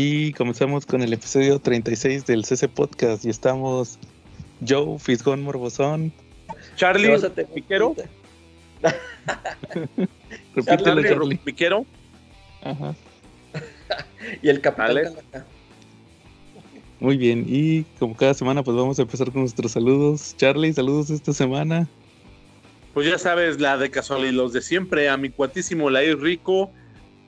Y comenzamos con el episodio 36 del CC Podcast y estamos Joe, Fisgón Morbosón, Charlie, Piquero. Repítelo, Charlie. Piquero. Ajá. y el capitán. Muy bien, y como cada semana, pues vamos a empezar con nuestros saludos. Charlie, saludos esta semana. Pues ya sabes, la de casualidad, los de siempre, a mi cuatísimo Lair Rico,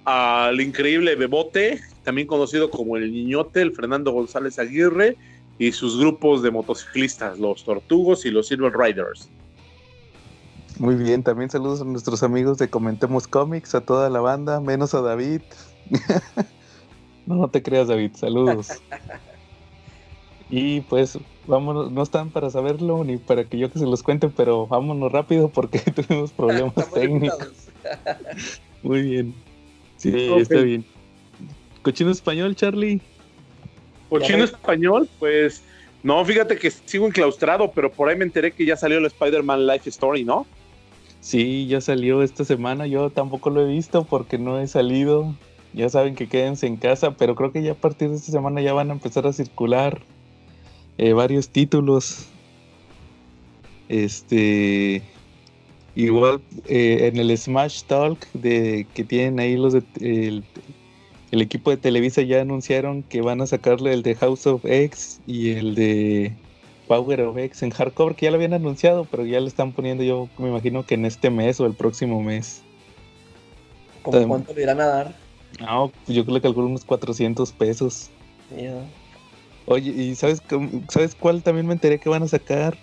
al increíble Bebote, también conocido como el Niñote, el Fernando González Aguirre, y sus grupos de motociclistas, los Tortugos y los Silver Riders. Muy bien, también saludos a nuestros amigos de Comentemos Comics, a toda la banda, menos a David. no, no te creas, David, saludos. y pues, vámonos, no están para saberlo ni para que yo que se los cuente, pero vámonos rápido porque tenemos problemas técnicos. Muy bien. Sí, está bien. Cochino español, Charlie. Cochino español, pues no, fíjate que sigo enclaustrado, pero por ahí me enteré que ya salió el Spider-Man Life Story, ¿no? Sí, ya salió esta semana. Yo tampoco lo he visto porque no he salido. Ya saben que quédense en casa, pero creo que ya a partir de esta semana ya van a empezar a circular eh, varios títulos. Este. Igual eh, en el Smash Talk de, que tienen ahí los de, el, el equipo de Televisa ya anunciaron que van a sacarle el de House of X y el de Power of X en hardcover, que ya lo habían anunciado, pero ya le están poniendo yo me imagino que en este mes o el próximo mes. ¿Cómo cuánto le irán a dar? No, pues yo creo que calculo unos 400 pesos. Ya. Oye, ¿y sabes, sabes cuál también me enteré que van a sacar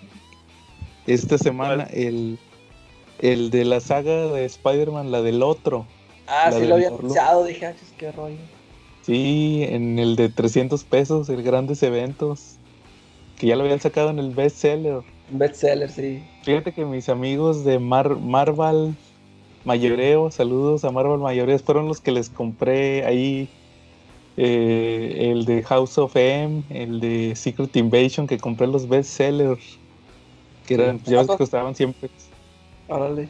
esta semana? El, el de la saga de Spider-Man, la del otro. Ah, sí lo había anunciado, dije, ah, qué rollo. Sí, en el de 300 pesos, el Grandes Eventos. Que ya lo habían sacado en el bestseller. Bestseller, sí. Fíjate que mis amigos de Mar Marvel Mayoreo, saludos a Marvel Mayoreo, fueron los que les compré ahí eh, el de House of M, el de Secret Invasion, que compré los bestsellers, que eran, ya ves que costaban siempre. Órale.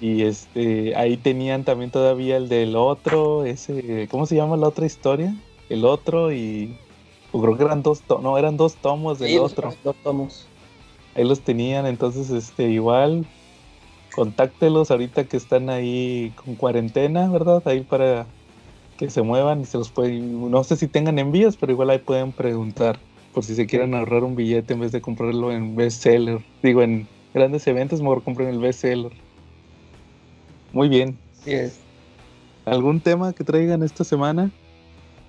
Y este, ahí tenían también todavía el del otro, ese, ¿cómo se llama la otra historia? El otro y o creo que eran dos, to- no, eran dos tomos del Sí, otro. Dos tomos. Ahí los tenían, entonces este igual contáctelos ahorita que están ahí con cuarentena, ¿verdad? Ahí para que se muevan y se los pueden, no sé si tengan envíos, pero igual ahí pueden preguntar por si se quieren ahorrar un billete en vez de comprarlo en bestseller. Digo, en grandes eventos mejor compren el bestseller. Muy bien. Sí es. ¿Algún tema que traigan esta semana?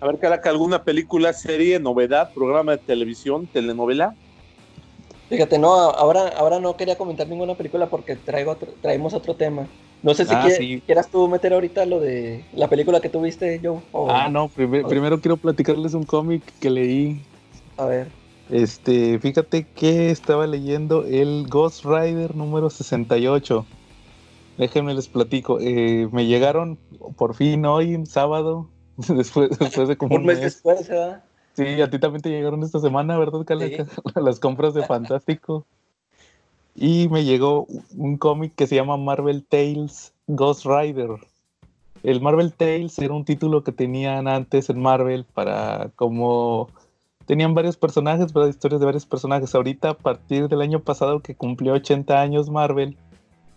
A ver, Caraca, alguna película, serie, novedad, programa de televisión, telenovela. Fíjate, no, ahora, ahora no quería comentar ninguna película porque traigo otro- traemos otro tema. No sé si Ah, quie- sí. quieras tú meter ahorita lo de la película que tuviste, Joe. o- Ah, no, primer- primero quiero platicarles un cómic que leí A ver. Este, fíjate que estaba leyendo el Ghost Rider número 68. Déjenme les platico. eh, me llegaron por fin hoy, sábado, después, después de como Un mes después, ¿verdad? Sí, a ti también te llegaron esta semana, ¿verdad, Calaca? Las compras de Fantástico. Y me llegó un cómic que se llama Marvel Tales Ghost Rider. El Marvel Tales era un título que tenían antes en Marvel para como tenían varios personajes, ¿verdad? Historias de varios personajes. Ahorita, a partir del año pasado que cumplió 80 años Marvel,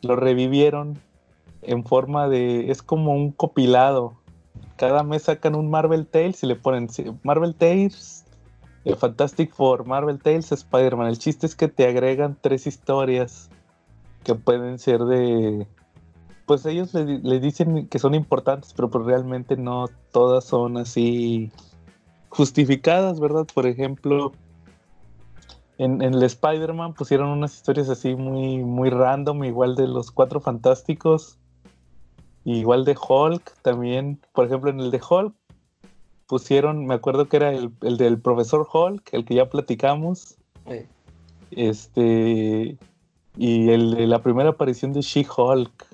lo revivieron en forma de. Es como un copilado. Cada mes sacan un Marvel Tales y le ponen Marvel Tales, eh, Fantastic Four, Marvel Tales, Spider-Man. El chiste es que te agregan tres historias que pueden ser de. Pues ellos le, le dicen que son importantes, pero pues realmente no todas son así justificadas, ¿verdad? Por ejemplo, en, en el Spider-Man pusieron unas historias así muy, muy random, igual de los cuatro fantásticos, igual de Hulk también. Por ejemplo, en el de Hulk pusieron, me acuerdo que era el, el del profesor Hulk, el que ya platicamos, Sí. este, y el de la primera aparición de She-Hulk.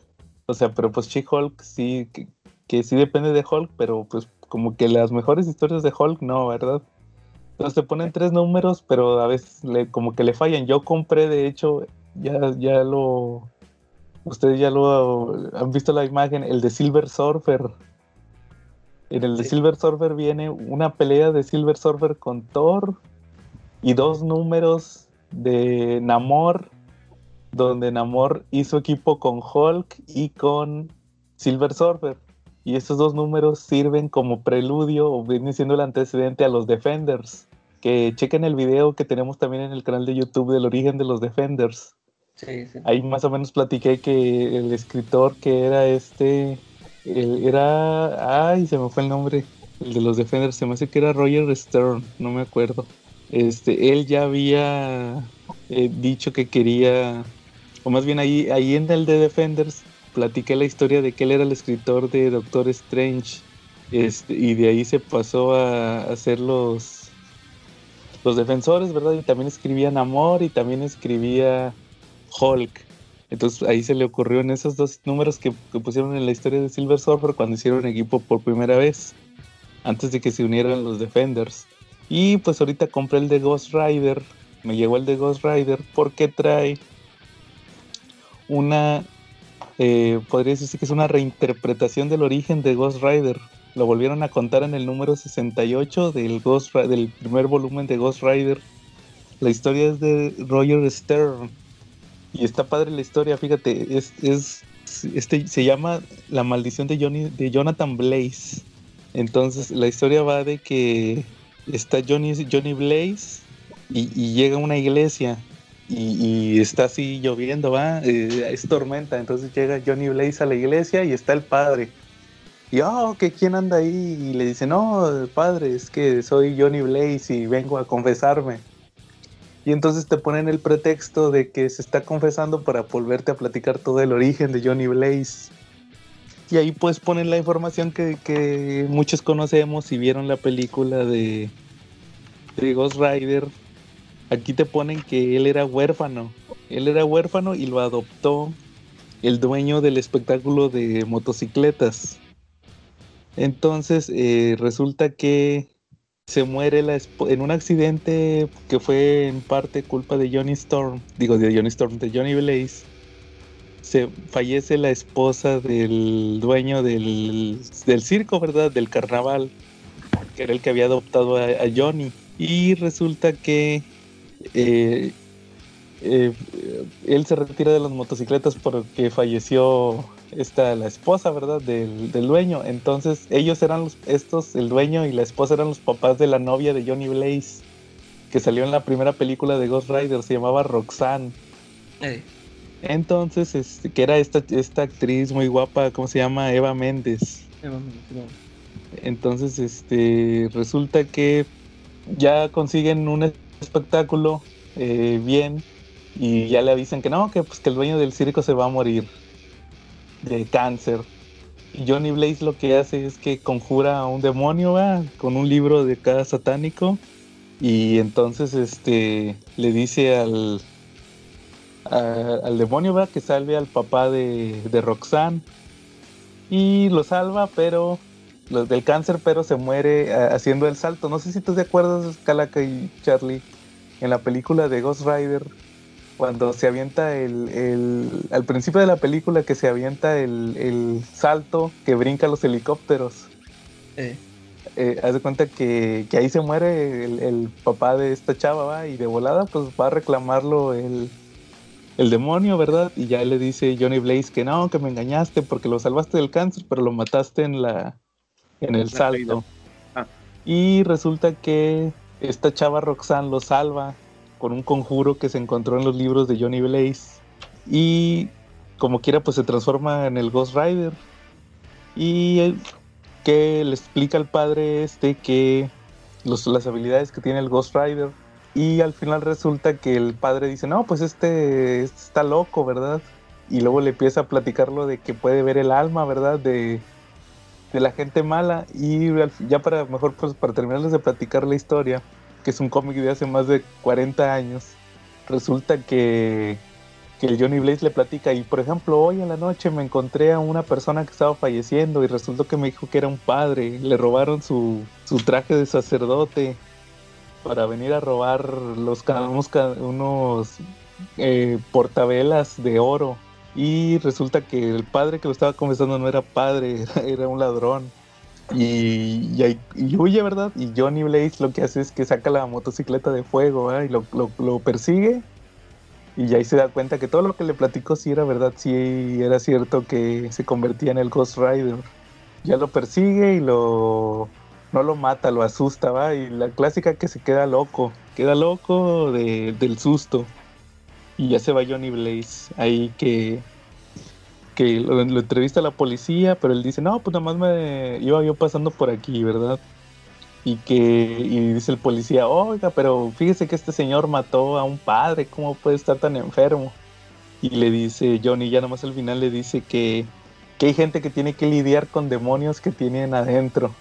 O sea, pero pues She-Hulk sí, que, que sí depende de Hulk, pero pues como que las mejores historias de Hulk no, ¿verdad? Entonces te ponen tres números, pero a veces le, como que le fallan. Yo compré, de hecho, ya, ya lo. Ustedes ya lo han visto la imagen, el de Silver Surfer. En el de Silver Surfer viene una pelea de Silver Surfer con Thor y dos números de Namor, donde Namor hizo equipo con Hulk y con Silver Surfer. Y esos dos números sirven como preludio o vienen siendo el antecedente a los Defenders. Que chequen el video que tenemos también en el canal de YouTube del origen de los Defenders. Ahí más o menos platiqué que el escritor que era este, era, ay, se me fue el nombre, el de los Defenders, se me hace que era Roger Stern, no me acuerdo. Este, él ya había eh, dicho que quería, o más bien ahí, ahí en el de Defenders, platiqué la historia de que él era el escritor de Doctor Strange. Este, y de ahí se pasó a hacer los, los defensores, ¿verdad? Y también escribía Namor y también escribía Hulk. Entonces ahí se le ocurrió en esos dos números que, pusieron en la historia de Silver Surfer cuando hicieron equipo por primera vez, antes de que se unieran los Defenders. Y pues ahorita compré el de Ghost Rider, me llegó el de Ghost Rider porque trae una, eh, podría decirse que es una reinterpretación del origen de Ghost Rider. Lo volvieron a contar en el número 68 del, Ghost, del primer volumen de Ghost Rider. La historia es de Roger Stern y está padre la historia, fíjate, es, es este se llama La maldición de Johnny de Jonathan Blaze. Entonces la historia va de que está Johnny, Johnny Blaze y, llega a una iglesia y, está así lloviendo, va, eh, es tormenta. Entonces llega Johnny Blaze a la iglesia y está el padre. Y oh, que quién anda ahí y le dice, no, padre, es que soy Johnny Blaze y vengo a confesarme. Y entonces te ponen el pretexto de que se está confesando para volverte a platicar todo el origen de Johnny Blaze. Y ahí pues ponen la información que, muchos conocemos y vieron la película de, de Ghost Rider. Aquí te ponen que él era huérfano. Él era huérfano y lo adoptó el dueño del espectáculo de motocicletas. Entonces eh, resulta que se muere la en un accidente que fue en parte culpa de Johnny Storm, digo de Johnny Storm, de Johnny Blaze. Se fallece la esposa del dueño del, circo, ¿verdad? Del carnaval, que era el que había adoptado a, Johnny. Y resulta que eh, eh, él se retira de las motocicletas porque falleció esta, la esposa, ¿verdad? Del, dueño. Entonces, ellos eran los, estos, el dueño y la esposa eran los papás de la novia de Johnny Blaze, que salió en la primera película de Ghost Rider, se llamaba Roxanne. Entonces, este, que era esta, esta actriz muy guapa, ¿cómo se llama? Eva Méndez. Eva Méndez, Entonces, este, resulta que ya consiguen un espectáculo eh, bien y ya le avisan que no, que pues que el dueño del circo se va a morir de cáncer. Johnny Blaze lo que hace es que conjura a un demonio, ¿va? Con un libro de cada satánico. Y entonces este le dice al, al demonio, ¿va? Que salve al papá de, de Roxanne. Y lo salva, pero del cáncer, pero se muere haciendo el salto. No sé si tú te acuerdas, Calaca y Charlie, en la película de Ghost Rider, cuando se avienta el, al principio de la película que se avienta el, salto que brinca los helicópteros. Eh. haz de cuenta que, ahí se muere el, papá de esta chava, ¿va? Y de volada, pues va a reclamarlo el, demonio, ¿verdad? Y ya le dice Johnny Blaze que no, que me engañaste porque lo salvaste del cáncer, pero lo mataste en la en el salto. Ah. Y resulta que esta chava Roxanne lo salva con un conjuro que se encontró en los libros de Johnny Blaze. Y como quiera, pues se transforma en el Ghost Rider. Y que le explica al padre este que las habilidades que tiene el Ghost Rider. Y al final resulta que el padre dice, no, pues este, este está loco, ¿verdad? Y luego le empieza a platicarlo de que puede ver el alma, ¿verdad? De, de la gente mala. Y ya para, mejor pues para terminarles de platicar la historia, que es un cómic de hace más de 40 años, resulta que, que el Johnny Blaze le platica y por ejemplo hoy en la noche me encontré a una persona que estaba falleciendo y resultó que me dijo que era un padre, le robaron su, su traje de sacerdote para venir a robar los unos, unos eh, portavelas de oro y resulta que el padre que lo estaba confesando no era padre, era un ladrón. Y, y, huye, ¿verdad? Y Johnny Blaze lo que hace es que saca la motocicleta de fuego. Y lo, lo- persigue. Y ahí se da cuenta que todo lo que le platicó sí era verdad, sí era cierto que se convertía en el Ghost Rider. Ya lo persigue y lo... No lo mata, lo asusta, ¿va? Y la clásica que se queda loco, queda loco de- del susto. Y ya se va Johnny Blaze ahí que que lo, lo entrevista a la policía, pero él dice, no, pues nada más me iba yo pasando por aquí, ¿verdad? Y que y dice el policía, oiga, pero fíjese que este señor mató a un padre, ¿cómo puede estar tan enfermo? Y le dice Johnny, ya nomás al final le dice que, que hay gente que tiene que lidiar con demonios que tienen adentro.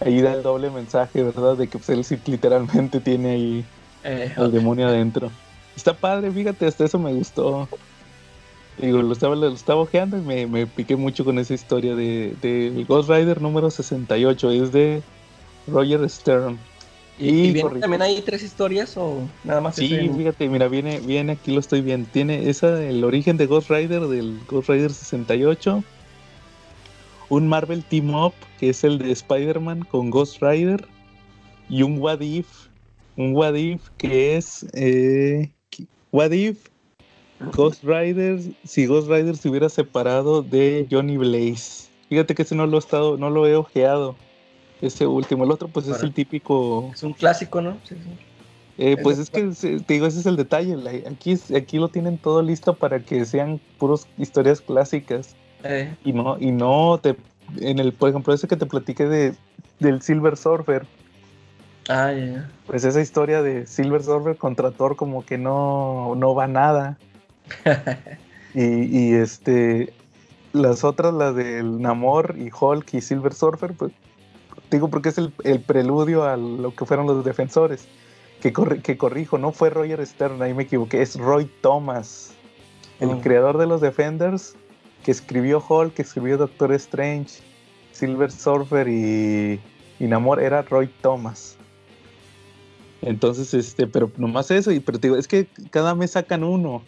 Ahí da el doble mensaje, ¿verdad? De que pues, él sí literalmente tiene ahí Eh, al demonio adentro. Está padre, fíjate, hasta eso me gustó. Digo, lo estaba, lo estaba ojeando y me, me piqué mucho con esa historia de, del Ghost Rider número 68. Es de Roger Stern. ¿Y, también hay tres historias o nada más Sí, fíjate, mira, viene, viene aquí lo estoy viendo. Tiene esa, el origen de Ghost Rider, del Ghost Rider 68. Un Marvel Team Up, que es el de Spider-Man con Ghost Rider. Y un What If. Un What If que es. Eh, What If Ghost Rider. Si Ghost Rider se hubiera separado de Johnny Blaze. Fíjate que ese no lo he estado, no lo he ojeado. Ese último. El otro, pues es el típico. Es un clásico, ¿no? Sí, sí. Eh, pues es que te digo, ese es el detalle. aquí, aquí lo tienen todo listo para que sean puros historias clásicas. Eh, Y no, y no te. En el, por ejemplo, ese que te platiqué de, del Silver Surfer. ah, ya, ya. Pues esa historia de Silver Surfer contra Thor como que no, no va nada. Y, y, este. Las otras, las del Namor y Hulk y Silver Surfer, pues digo porque es el, el preludio a lo que fueron los defensores. Que, corri- que corrijo, no fue Roger Stern, ahí me equivoqué, es Roy Thomas, el Oh. creador de los Defenders, que escribió Hulk, que escribió Doctor Strange, Silver Surfer y, y Namor, era Roy Thomas. Entonces, este, pero nomás eso, y pero te digo, es que cada mes sacan uno.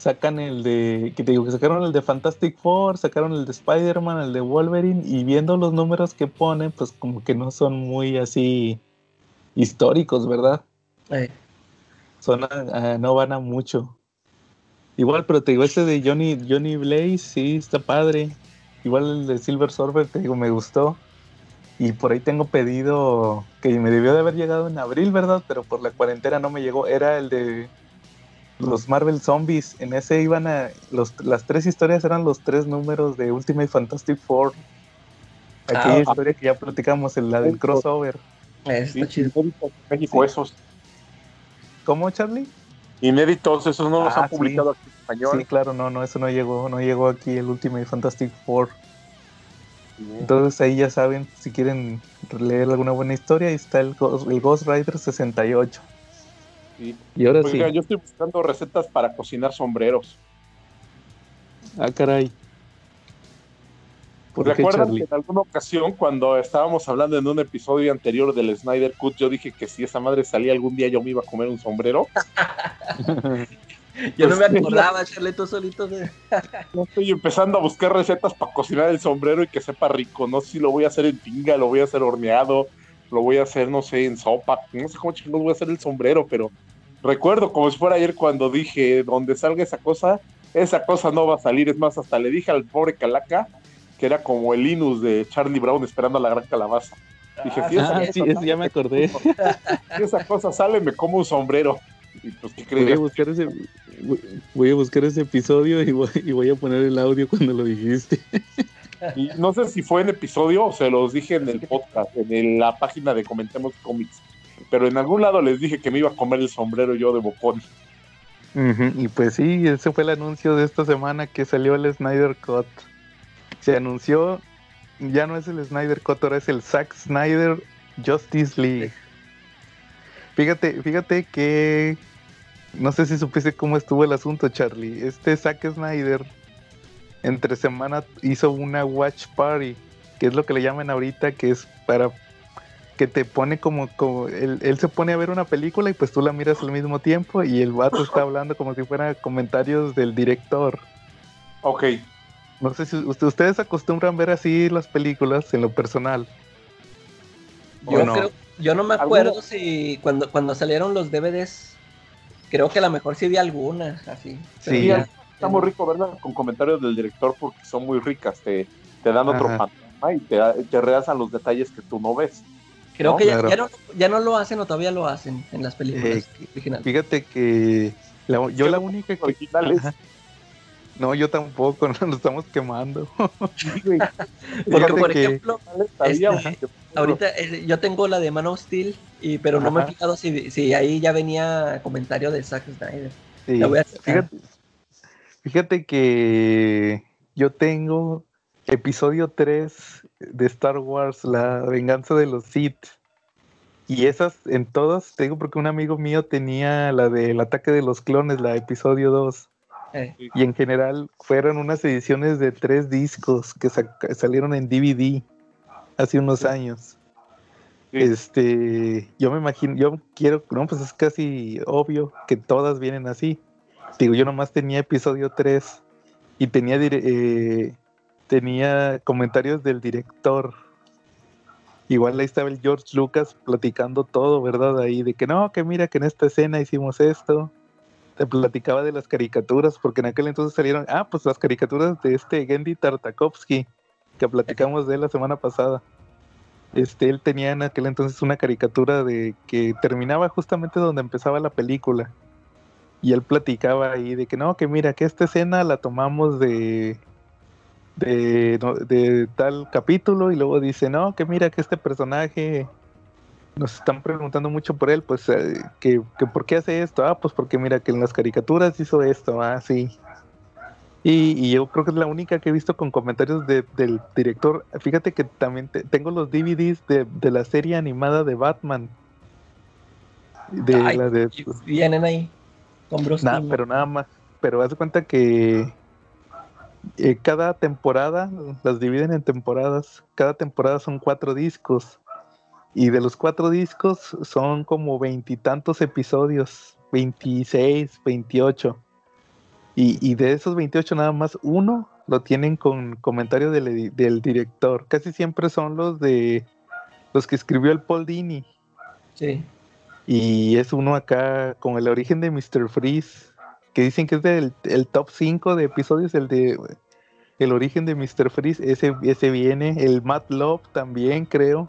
Sacan el de, que te digo, que sacaron el de Fantastic Four, sacaron el de Spider-Man, el de Wolverine, y viendo los números que ponen, pues como que no son muy así históricos, ¿verdad? Eh, Son no van a mucho. Igual, pero te digo, este de Johnny, Johnny Blaze, sí, está padre. Igual el de Silver Surfer, te digo, me gustó. Y por ahí tengo pedido que me debió de haber llegado en abril, ¿verdad? Pero por la cuarentena no me llegó. Era el de los Marvel Zombies. En ese iban a. Los, las tres historias eran los tres números de Ultimate Fantastic Four. Aquella Ah, historia que ya platicamos, en la del crossover. Sí, está chido. México Sí. esos. ¿Cómo, Charlie? Inéditos, esos no los Ah, han publicado aquí en español. Sí, claro, no, no, eso no llegó, no llegó aquí el Ultimate Fantastic Four. Entonces ahí ya saben, si quieren leer alguna buena historia, ahí está el Ghost, el Ghost Rider 68. Sí. Y ahora Oiga, sí. yo estoy buscando recetas para cocinar sombreros. Ah, caray. ¿Por ¿Recuerdan Charlie? que en alguna ocasión, cuando estábamos hablando en un episodio anterior del Snyder Cut, yo dije que si esa madre salía algún día yo me iba a comer un sombrero? Yo no me Pues, acordaba, echarle tú solito de. Yo estoy empezando a buscar recetas para cocinar el sombrero y que sepa rico. No sé si lo voy a hacer en tinga, lo voy a hacer horneado, lo voy a hacer, no sé, en sopa. No sé cómo chingados voy a hacer el sombrero, pero recuerdo como si fuera ayer cuando dije, donde salga esa cosa, esa cosa no va a salir. Es más, hasta le dije al pobre Calaca que era como el Linus de Charlie Brown esperando a la gran calabaza. Dije, sí, esa Ah, cosa sí, eso ya me acordé. Si esa cosa sale, me como un sombrero. Y pues, ¿qué Voy a crees? buscar ese, voy- voy a buscar ese episodio y voy, y voy a poner el audio cuando lo dijiste. Y no sé si fue en episodio o se los dije en el podcast, en el- la página de Comentemos Comics. Pero en algún lado les dije que me iba a comer el sombrero yo de bocón. Y pues sí, ese fue el anuncio de esta semana que salió el Snyder Cut. Se anunció, ya no es el Snyder Cut, ahora es el Zack Snyder Justice League. Fíjate, fíjate que no sé si supiste cómo estuvo el asunto, Charlie. Este Zack Snyder entre semana hizo una watch party, que es lo que le llaman ahorita, que es para que te pone como, como él, él se pone a ver una película y pues tú la miras al mismo tiempo y el vato está hablando como si fuera comentarios del director. Ok. No sé si ustedes acostumbran ver así las películas en lo personal. Yo, no? Creo, yo no me acuerdo si cuando, cuando salieron los DVDs, creo que a lo mejor sí vi algunas así. Sí, está muy rico verlas con comentarios del director porque son muy ricas, te, te dan otro panorama y te, te realzan los detalles que tú no ves. Creo que ya, no, ya, no, lo hacen o todavía lo hacen en las películas eh, originales. Fíjate que yo la única que... Originales. No, yo tampoco, no nos estamos quemando. Porque, por ejemplo, este, ahorita eh, yo tengo la de Man of Steel, y, pero no me he fijado si, si, ahí ya venía comentario de Zack Snyder. fíjate, fíjate que yo tengo episodio 3 de Star Wars, La venganza de los Sith. Y esas en todas, te digo porque un amigo mío tenía la del ataque de los clones, la episodio 2. Eh. Y en general fueron unas ediciones de tres discos que salieron en DVD hace unos años. Este, yo me imagino, yo quiero, no, pues es casi obvio que todas vienen así. Digo, yo nomás tenía episodio 3 y tenía, eh, tenía comentarios del director. Igual ahí estaba el George Lucas platicando todo, ¿verdad? Ahí de que no, que mira que en esta escena hicimos esto te platicaba de las caricaturas, porque en aquel entonces salieron, ah, pues las caricaturas de este Gendy Tartakovsky, que platicamos de él la semana pasada. Este, él tenía en aquel entonces una caricatura de que terminaba justamente donde empezaba la película. Y él platicaba ahí de que no, que mira, que esta escena la tomamos de, de, de tal capítulo y luego dice, no, que mira, que este personaje nos están preguntando mucho por él, pues, eh, que, por qué hace esto. Ah, pues porque mira que en las caricaturas hizo esto, ah, sí. Y, yo creo que es la única que he visto con comentarios del director. Fíjate que también tengo los DVDs de, la serie animada de Batman. De la de, vienen ahí con Bruce Nada, pero nada más. Pero haz de cuenta que eh, cada temporada las dividen en temporadas. Cada temporada son cuatro discos. Y de los cuatro discos son como veintitantos episodios, 26, 28. Y, y, de esos 28 nada más uno lo tienen con comentario del, del, director. Casi siempre son los de los que escribió el Paul Dini. Sí. Y es uno acá con el origen de Mr. Freeze, que dicen que es del el top 5 de episodios, el de el origen de Mr. Freeze, ese, ese viene, el Matt Love también creo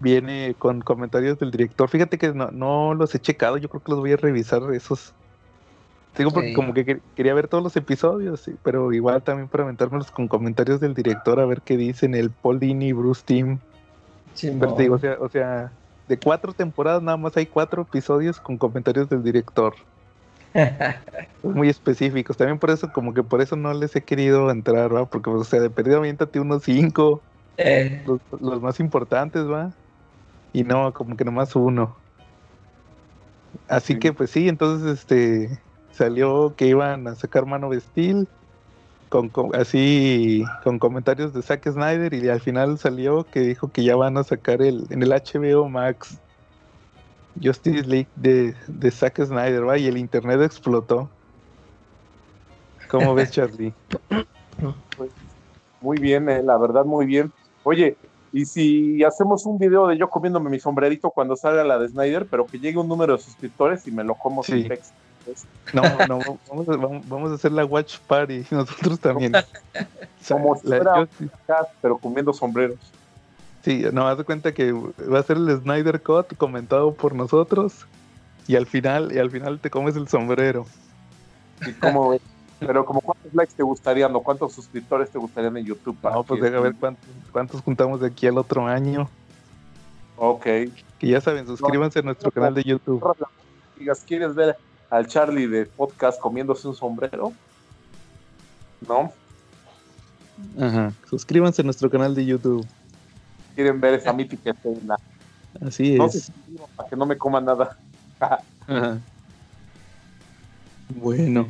viene con comentarios del director. Fíjate que no, los he checado, yo creo que los voy a revisar esos. Digo porque como que quería ver todos los episodios, pero igual también para aventármelos con comentarios del director a ver qué dicen el Paul Dini, Bruce Team. pero digo, o sea, o sea, de cuatro temporadas nada más hay cuatro episodios con comentarios del director. muy específicos. También por eso, como que por eso no les he querido entrar, ¿va? Porque, o sea, de perdido aviéntate unos cinco. Eh. Los, los, más importantes, ¿va? y no, como que nomás uno. Así que pues sí, entonces este salió que iban a sacar mano de Con, así con comentarios de Zack Snyder y al final salió que dijo que ya van a sacar el en el HBO Max Justice League de, de Zack Snyder, ¿va? y el internet explotó. ¿Cómo ves, Charlie? Pues, muy bien, eh, la verdad, muy bien. Oye, y si hacemos un video de yo comiéndome mi sombrerito cuando salga la de Snyder, pero que llegue un número de suscriptores y me lo como sin texto. No, no, vamos a, hacer la watch party nosotros también. Como pero comiendo sombreros. Sí, no, haz de cuenta que va a ser el Snyder Cut comentado por nosotros y al final, y al final te comes el sombrero. ¿Y cómo ves? Pero como cuántos likes te gustarían o cuántos suscriptores te gustarían en YouTube. No, pues deja ver cuántos, juntamos de aquí al otro año. Ok. Que ya saben, suscríbanse a nuestro canal de YouTube. Digas, ¿quieres ver al Charlie de podcast comiéndose un sombrero? ¿No? Ajá. Suscríbanse a nuestro canal de YouTube. Quieren ver esa mítica escena. Así es. para que no me coma nada. Ajá. Bueno.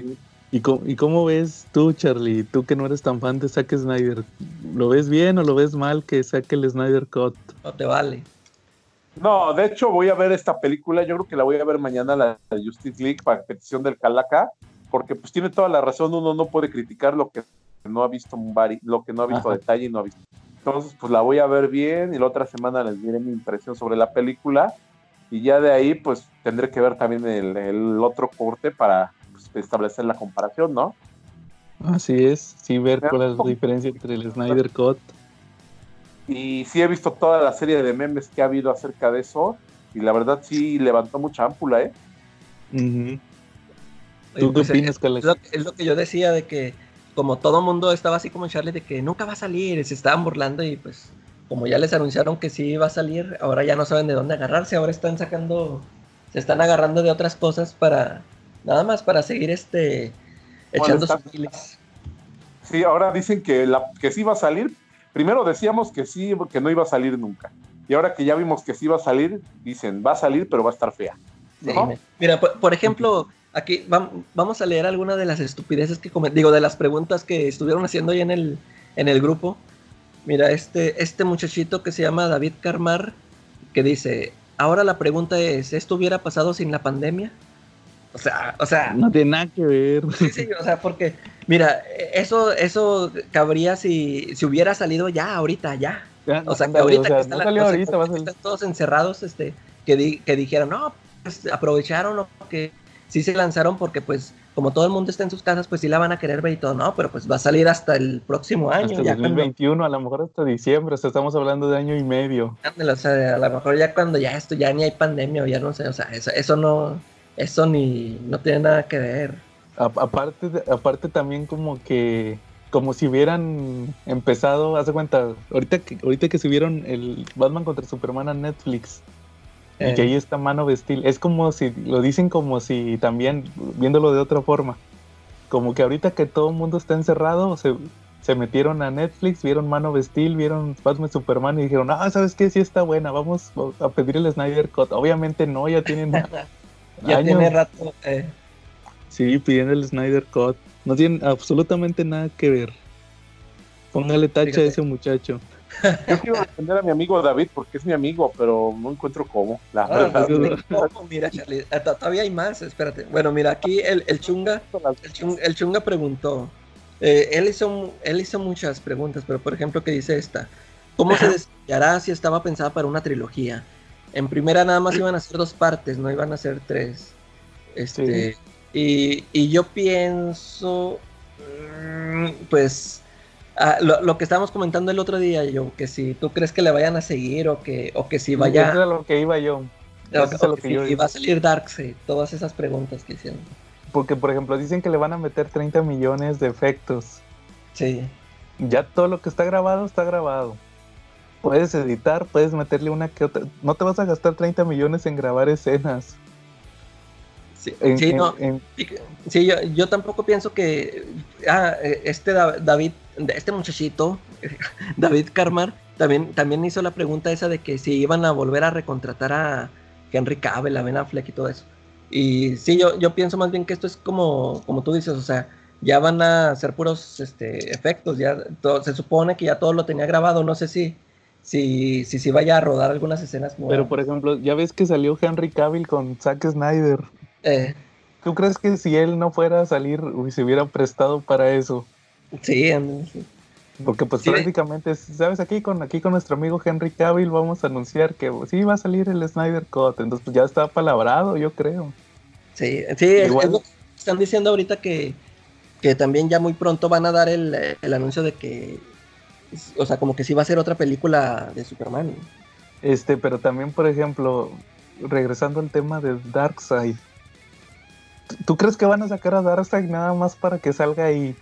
¿Y cómo, ves tú, Charlie? Tú que no eres tan fan de Zack Snyder, ¿lo ves bien o lo ves mal que saque el Snyder Cut? No te vale. No, de hecho voy a ver esta película, yo creo que la voy a ver mañana, la Justice League, para petición del Calaca, porque pues tiene toda la razón, uno no puede criticar lo que no ha visto lo que no ha visto a detalle y no ha visto. Entonces, pues la voy a ver bien y la otra semana les diré mi impresión sobre la película y ya de ahí, pues tendré que ver también el, otro corte para pues, establecer la comparación, ¿no? Así es, sí ver cuál es la diferencia entre el Snyder Cut. Y sí he visto toda la serie de memes que ha habido acerca de eso y la verdad sí levantó mucha ámpula, ¿eh? ¿Tú qué pues, opinas, es, lo, es lo que yo decía de que como todo mundo estaba así como en Charlie de que nunca va a salir, se estaban burlando y pues como ya les anunciaron que sí iba a salir, ahora ya no saben de dónde agarrarse, ahora están sacando, se están agarrando de otras cosas para, nada más para seguir este, echando sus miles. Sí, ahora dicen que, la, que sí va a salir. Primero decíamos que sí, que no iba a salir nunca. Y ahora que ya vimos que sí va a salir, dicen, va a salir, pero va a estar fea. mira, por, ejemplo, aquí vamos a leer algunas de las estupideces que digo, de las preguntas que estuvieron haciendo ahí en el, en el grupo. Mira, este, este muchachito que se llama David Carmar, que dice, ahora la pregunta es, ¿esto hubiera pasado sin la pandemia? O sea, o sea... No tiene nada que ver. Sí, sí, o sea, porque, mira, eso, eso cabría si, si hubiera salido ya, ahorita, ya. o sea, que ahorita, que, están todos encerrados, este, que, que dijeron, no, pues aprovecharon o que sí se lanzaron porque pues como todo el mundo está en sus casas, pues sí la van a querer ver y todo, no, pero pues va a salir hasta el próximo año. Hasta 2021, a lo mejor hasta diciembre, o sea, estamos hablando de año y medio. o sea, a lo mejor ya cuando ya esto, ya ni hay pandemia o ya no sé, o sea, eso, eso no, eso ni, no tiene nada que ver. aparte, aparte también como que, como si hubieran empezado, hace cuenta, ahorita que, ahorita que subieron el Batman contra Superman a Netflix, y que ahí está mano of Es como si, lo dicen como si también, viéndolo de otra forma, como que ahorita que todo el mundo está encerrado, se, se metieron a Netflix, vieron mano of vieron Batman Superman y dijeron, ah, ¿sabes qué? Sí está buena, vamos a pedir el Snyder Cut. Obviamente no, ya tienen ya tiene rato. Eh. Sí, pidiendo el Snyder Cut. No tienen absolutamente nada que ver. Póngale tacha a ese muchacho. Yo quiero defender a mi amigo David porque es mi amigo, pero no encuentro cómo. Ah, mira, Charlie, eh, todavía hay más, espérate. Bueno, mira, aquí el, el Chunga, el Chunga, preguntó. Eh, él, hizo, él hizo muchas preguntas, pero por ejemplo, ¿qué dice esta? ¿Cómo se desarrollará si estaba pensada para una trilogía? En primera nada más iban a ser dos partes, no iban a ser tres. Este, y, y yo pienso, mm, pues Ah, lo, que estábamos comentando el otro día, yo, que si tú crees que le vayan a seguir o que, o que si vaya. Eso es lo que iba yo. y va a salir Darkseid, todas esas preguntas que hicieron. Porque, por ejemplo, dicen que le van a meter 30 millones de efectos. Sí. Ya todo lo que está grabado está grabado. Puedes editar, puedes meterle una que otra. No te vas a gastar 30 millones en grabar escenas. Sí, no, sí yo, yo, tampoco pienso que ah, este David, este muchachito, David Carmar, también, también hizo la pregunta esa de que si iban a volver a recontratar a Henry Cavill, a Ben Affleck y todo eso. Y sí, yo, yo pienso más bien que esto es como, como tú dices, o sea, ya van a ser puros este, efectos, ya se supone que ya todo lo tenía grabado, no sé si si, si, si vaya a rodar algunas escenas. Pero por ejemplo, ya ves que salió Henry Cavill con Zack Snyder. Eh. ¿Tú crees que si él no fuera a salir, se hubiera prestado para eso? Sí, porque pues prácticamente, ¿sabes? Aquí con, aquí con nuestro amigo Henry Cavill vamos a anunciar que sí va a salir el Snyder Cut, entonces pues ya está palabrado, yo creo. Sí, sí, Igual, están diciendo ahorita que, que también ya muy pronto van a dar el, el, anuncio de que, o sea, como que sí va a ser otra película de Superman. Este, pero también, por ejemplo, regresando al tema de Darkseid, ¿Tú crees que van a sacar a Darkseid nada más para que salga ahí?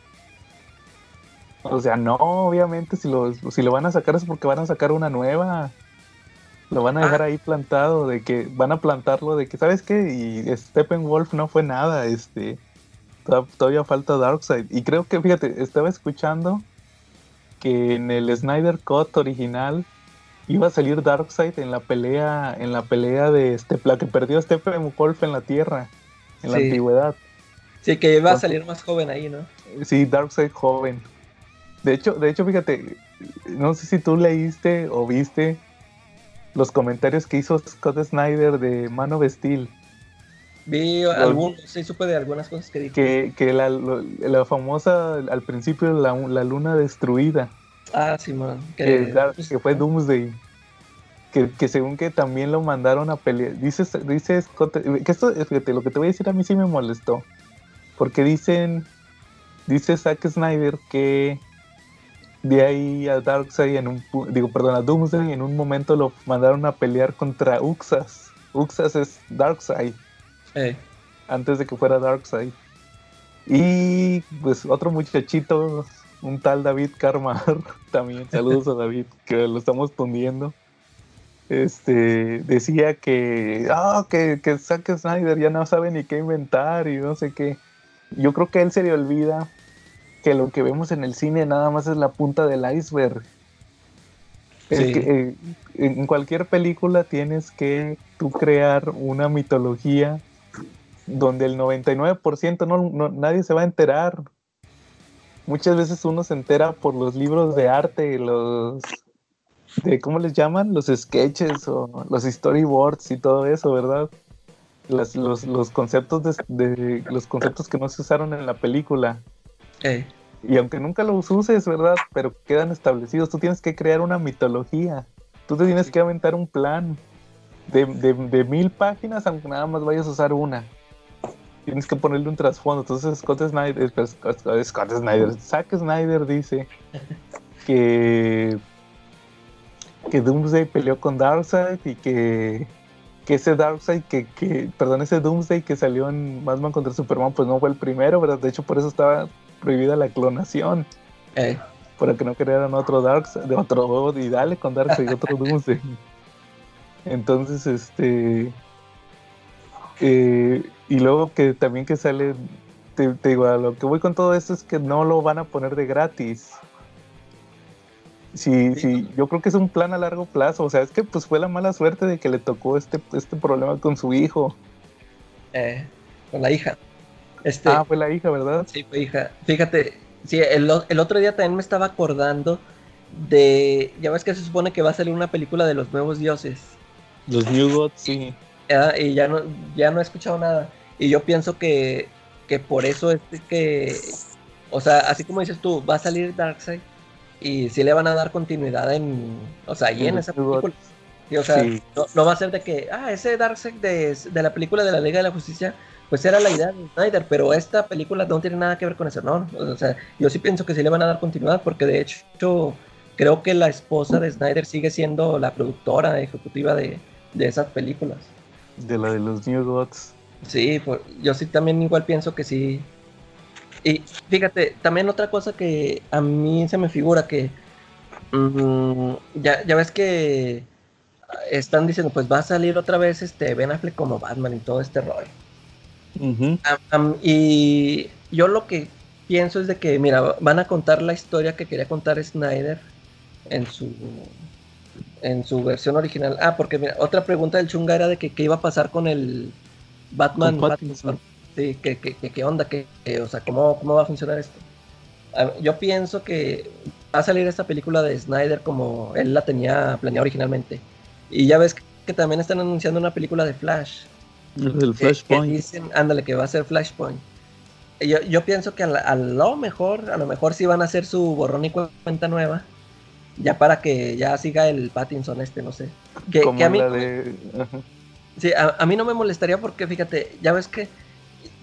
O sea, no, obviamente, si lo, si lo van a sacar es porque van a sacar una nueva. Lo van a dejar ah. ahí plantado, de que van a plantarlo, de que, ¿sabes qué? Y Steppenwolf no fue nada, este. Todavía falta Darkseid. Y creo que, fíjate, estaba escuchando que en el Snyder Cut original iba a salir Darkseid en la pelea, en la pelea de este, la que perdió Steppenwolf en la Tierra en la antigüedad. Sí, que iba a salir más joven ahí, ¿no? Sí, Darkseid joven. De hecho, de hecho, fíjate, no sé si tú leíste o viste los comentarios que hizo Scott Snyder de Man of Steel. Vi algunos, sí supe de algunas cosas que dijo. Que, que la, la, famosa, al principio, la, la luna destruida. Ah, sí, man. Que, que, fue Doomsday. Que, que, según que también lo mandaron a pelear. Dices, dices, que esto, fíjate, lo que te voy a decir a mí sí me molestó. Porque dicen, dice Zack Snyder que de ahí a Darkseid en un, digo, perdón, a Doomsday en un momento lo mandaron a pelear contra Uxas. Uxas es Darkseid. Antes de que fuera Darkseid. Y pues otro muchachito, un tal David Carmar, también saludos a David, que lo estamos poniendo. Este decía que, ah, que, que Zack Snyder ya no sabe ni qué inventar y no sé qué. Yo creo que a él se le olvida que lo que vemos en el cine nada más es la punta del iceberg. Eh, en cualquier película tienes que tú crear una mitología donde el 99% no, nadie se va a enterar. Muchas veces uno se entera por los libros de arte, los de cómo les llaman, los sketches o los storyboards y todo eso, ¿verdad? los, conceptos de, los conceptos que no se usaron en la película. Y aunque nunca los uses, ¿verdad? Pero quedan establecidos, tú tienes que crear una mitología. Tú te tienes que aventar un plan de, de mil páginas, aunque nada más vayas a usar una tienes que ponerle un trasfondo. Entonces Scott Snyder, pues, Scott Snyder, Zack Snyder dice que que Doomsday peleó con Darkseid y que, que ese Darkseid que, que, perdón, ese Doomsday que salió en Batman contra Superman, pues no fue el primero, ¿verdad? De hecho, por eso estaba prohibida la clonación. Eh. Para que no crearan otro Darkseid, de otro, y dale con Darkseid, otro Doomsday. Entonces, este, eh, y luego que también que sale, te, digo, a lo que voy con todo esto es que no lo van a poner de gratis. Sí, sí, yo creo que es un plan a largo plazo. O sea, es que pues fue la mala suerte de que le tocó este, este problema con su hijo. Eh, con la hija. Este, ah, fue la hija, ¿verdad? Sí, fue hija. Fíjate, sí, el, el otro día también me estaba acordando de. Ya ves que se supone que va a salir una película de los nuevos dioses. Los New Gods, sí y ya no, ya no he escuchado nada. Y yo pienso que, que por eso es que, o sea, así como dices tú, va a salir Darkseid y si le van a dar continuidad en, o sea, y en esa película. o sea, no, va a ser de que, ah, ese Darkseid de, de, la película de la Liga de la Justicia, pues era la idea de Snyder, pero esta película no tiene nada que ver con eso, ¿no? O sea, yo sí pienso que sí le van a dar continuidad porque de hecho creo que la esposa de Snyder sigue siendo la productora ejecutiva de, de esas películas. De la de los New Gods. Sí, yo sí también igual pienso que sí. Y fíjate, también otra cosa que a mí se me figura que mm, ya, ya ves que están diciendo, pues va a salir otra vez este Ben Affleck como Batman y todo este rol. y yo lo que pienso es de que, mira, van a contar la historia que quería contar Snyder en su en su versión original. Ah, porque mira, otra pregunta del Chunga era de que qué iba a pasar con el Batman. Sí, ¿qué, qué, onda? ¿Qué, o sea, ¿cómo, ¿cómo va a funcionar esto? yo pienso que va a salir esta película de Snyder como él la tenía planeada originalmente. Y ya ves que, también están anunciando una película de Flash. El Flashpoint. dicen, ándale, que va a ser Flashpoint. Yo, yo pienso que a, a, lo mejor, a lo mejor sí van a hacer su borrón y cuenta nueva ya para que ya siga el Pattinson este, no sé. Que, a mí, sí, a, mí no me molestaría porque fíjate, ya ves que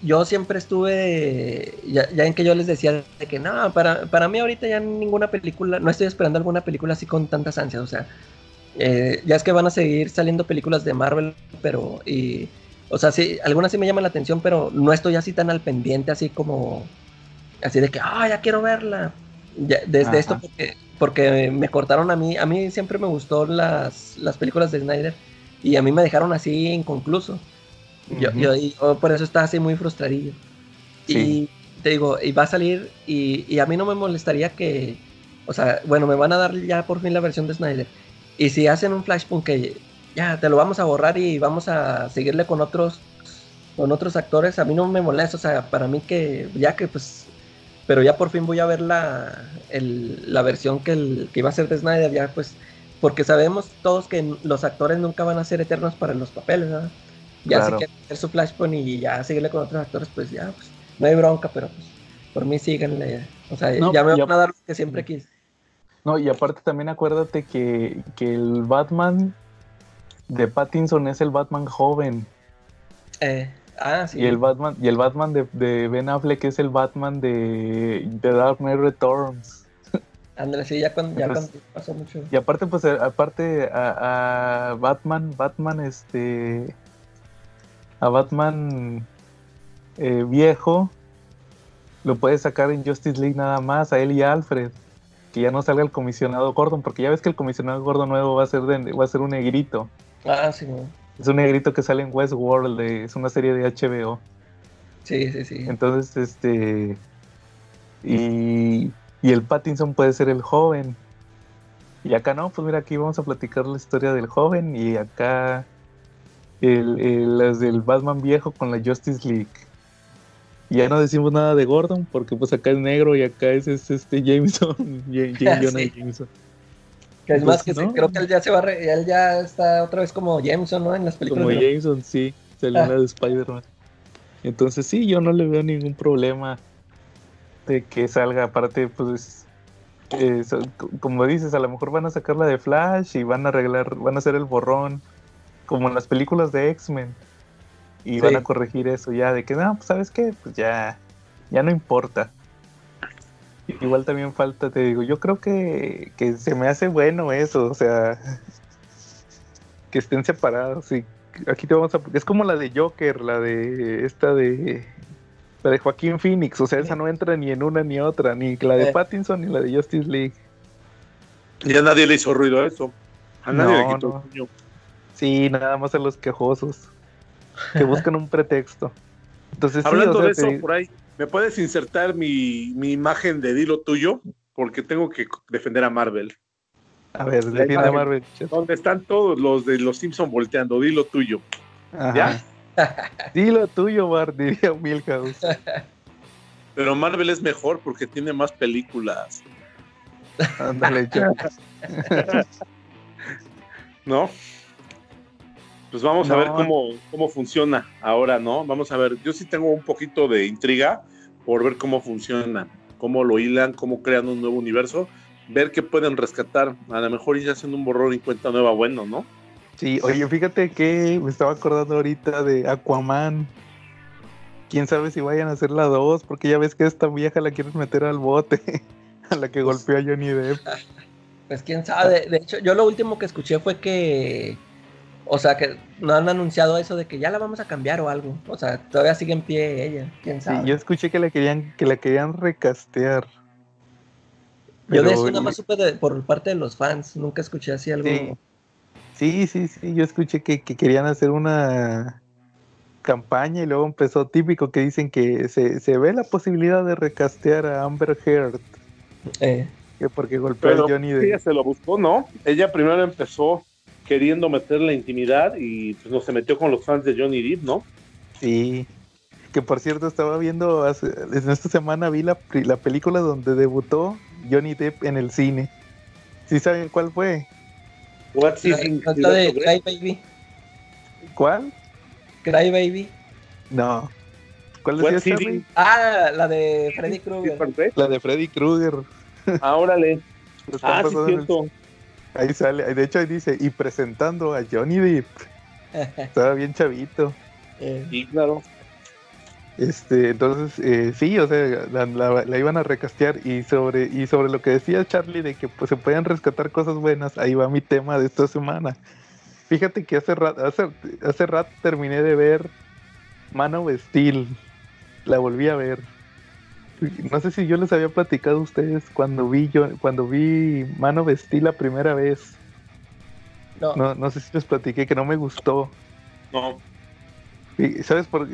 yo siempre estuve, ya, en que yo les decía de que no, para, para mí ahorita ya ninguna película, no estoy esperando alguna película así con tantas ansias, o sea, eh, ya es que van a seguir saliendo películas de Marvel, pero, y, o sea, sí, algunas sí me llaman la atención, pero no estoy así tan al pendiente, así como, así de que, ah, ya quiero verla. desde esto, porque porque me cortaron a mí, a mí siempre me gustó las, las películas de Snyder y a mí me dejaron así inconcluso. yo, yo, por eso estaba así muy frustradillo. Y te digo, y va a salir y, y, a mí no me molestaría que, o sea, bueno, me van a dar ya por fin la versión de Snyder. Y si hacen un Flashpoint que ya te lo vamos a borrar y vamos a seguirle con otros con otros actores, a mí no me molesta, o sea, para mí que ya que pues pero ya por fin voy a ver la, la versión que, el, que iba a ser de Snyder, ya pues, porque sabemos todos que los actores nunca van a ser eternos para los papeles, ¿verdad? Ya si quiere hacer su Flashpoint y ya seguirle con otros actores, pues ya, pues no hay bronca, pero pues por mí síganle. O sea, ya me van a dar lo que siempre quise. No, y aparte también acuérdate que, que el Batman de Pattinson es el Batman joven. Eh, ah, sí. Y el Batman, y el Batman de, de Ben Affleck es el Batman de The Dark Knight Returns. Ándale, sí, ya cuando, ya cuando pasó mucho. Y aparte, pues, aparte a, a, Batman, Batman, este, a Batman eh, viejo, lo puedes sacar en Justice League nada más, a él y a Alfred. Que ya no salga el comisionado Gordon, porque ya ves que el comisionado Gordon nuevo va a ser, de, va a ser un negrito. Ah, sí, Es un negrito que sale en Westworld, es una serie de HBO. Sí, sí, sí. Entonces, este. Y, y el Pattinson puede ser el joven. Y acá no, pues mira, aquí vamos a platicar la historia del joven y acá el, las del Batman viejo con la Justice League. Y ya no decimos nada de Gordon porque pues acá es negro y acá es, este Jameson, Jameson. Que es más que creo que él ya se va, él ya está otra vez como Jameson, ¿no? En las películas. Como Jameson, sí, salió ah. de Spider-Man. Entonces sí, yo no le veo ningún problema de que salga. Aparte, pues, eh, como dices, a lo mejor van a sacarla de Flash y van a arreglar, van a hacer el borrón, como en las películas de X-Men. Y van a corregir eso ya, de que no, pues sabes qué, pues ya, ya no importa. Igual también falta, te digo, yo creo que, que se me hace bueno eso, o sea, que estén separados. Y aquí te vamos a. Es como la de Joker, la de esta de. La de Joaquín Phoenix, o sea, esa no entra ni en una ni otra, ni la de Pattinson ni la de Justice League. Ya nadie le hizo ruido a eso. A nadie le quitó Sí, nada más a los quejosos que buscan un pretexto. Entonces, Hablando de eso, por ahí, ¿Me puedes insertar mi, imagen de dilo tuyo? Porque tengo que defender a Marvel. A ver, defiende a Marvel. ¿Dónde están todos los de los Simpsons volteando? Dilo tuyo. ¿Ya? Dilo tuyo, Bart, diría Milhouse. Pero Marvel es mejor porque tiene más películas. Ándale, ¿No? Pues vamos a ver cómo, cómo funciona ahora, ¿no? Vamos a ver, yo sí tengo un poquito de intriga por ver cómo funciona, cómo lo hilan, cómo crean un nuevo universo, ver qué pueden rescatar. A lo mejor ya haciendo un borrón y cuenta nueva, bueno, ¿no? Sí, oye, fíjate que me estaba acordando ahorita de Aquaman. Quién sabe si vayan a hacer la 2, porque ya ves que esta vieja la quieres meter al bote, a la que golpeó a Johnny Depp. Pues quién sabe, de hecho, yo lo último que escuché fue que o sea, que no han anunciado eso de que ya la vamos a cambiar o algo. O sea, todavía sigue en pie ella, quién sabe. Sí, yo escuché que la querían, que la querían recastear. Yo de eso nada más supe por parte de los fans, nunca escuché así algo. Sí, sí, sí, yo escuché que, querían hacer una campaña y luego empezó típico que dicen que se, ve la posibilidad de recastear a Amber Heard. Eh. Que porque golpeó a Johnny de... Ella se lo buscó, ¿no? Ella primero empezó queriendo meter la intimidad y pues no se metió con los fans de Johnny Depp, ¿no? Sí. Que por cierto estaba viendo, en esta semana vi la, la película donde debutó Johnny Depp en el cine. ¿Sí saben cuál fue? What's la, de Cry Baby. ¿Cuál? Cry Baby. No. ¿Cuál decía Ah, la de Freddy Krueger. La de Freddy Krueger. Ah, órale. Ah, sí, cierto. Ahí sale, de hecho ahí dice, y presentando a Johnny Depp. Estaba bien chavito. Eh. Sí, claro. Este, entonces, eh, sí, o sea, la, iban a recastear y sobre, y sobre lo que decía Charlie de que pues, se pueden rescatar cosas buenas, ahí va mi tema de esta semana. Fíjate que hace rato, hace, hace rato terminé de ver Man of Steel, la volví a ver no sé si yo les había platicado a ustedes cuando vi yo, cuando vi Mano Vestí la primera vez. No. no. sé si les platiqué que no me gustó. No. ¿Sabes por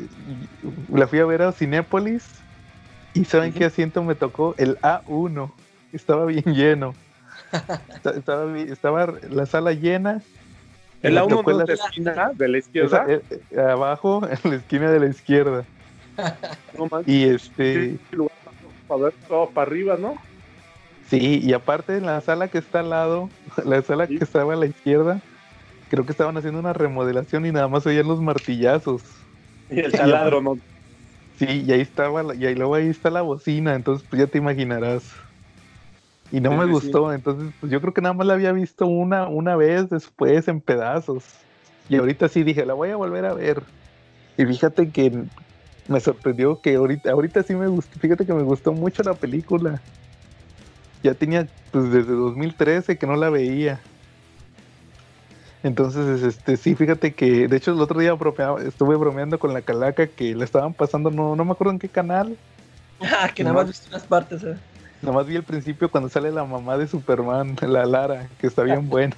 La fui a ver a Cinépolis y ¿saben qué asiento me tocó? El A1. Estaba bien lleno. estaba, estaba la sala llena. ¿El A1 de la, esquina de la izquierda? Eh, eh, abajo, en la esquina de la izquierda. y este para ver todo para arriba, ¿no? Sí, y aparte en la sala que está al lado, la sala que estaba a la izquierda, creo que estaban haciendo una remodelación y nada más oían los martillazos. Y el taladro, ¿no? Sí, y ahí estaba, la- y ahí luego ahí está la bocina, entonces pues ya te imaginarás. Y no Sí, me sí, gustó, entonces pues yo creo que nada más la había visto una, una vez después en pedazos. Y ahorita sí dije, la voy a volver a ver. Y fíjate que me sorprendió que ahorita, ahorita sí me gustó, fíjate que me gustó mucho la película. Ya tenía pues desde 2013 que no la veía. Entonces, este, sí, fíjate que, de hecho, el otro día bromeaba- estuve bromeando con la calaca que la estaban pasando, no, no me acuerdo en qué canal. Ah, que nada más viste unas partes. eh. Nomás vi el principio cuando sale la mamá de Superman, la Lara, que está bien buena.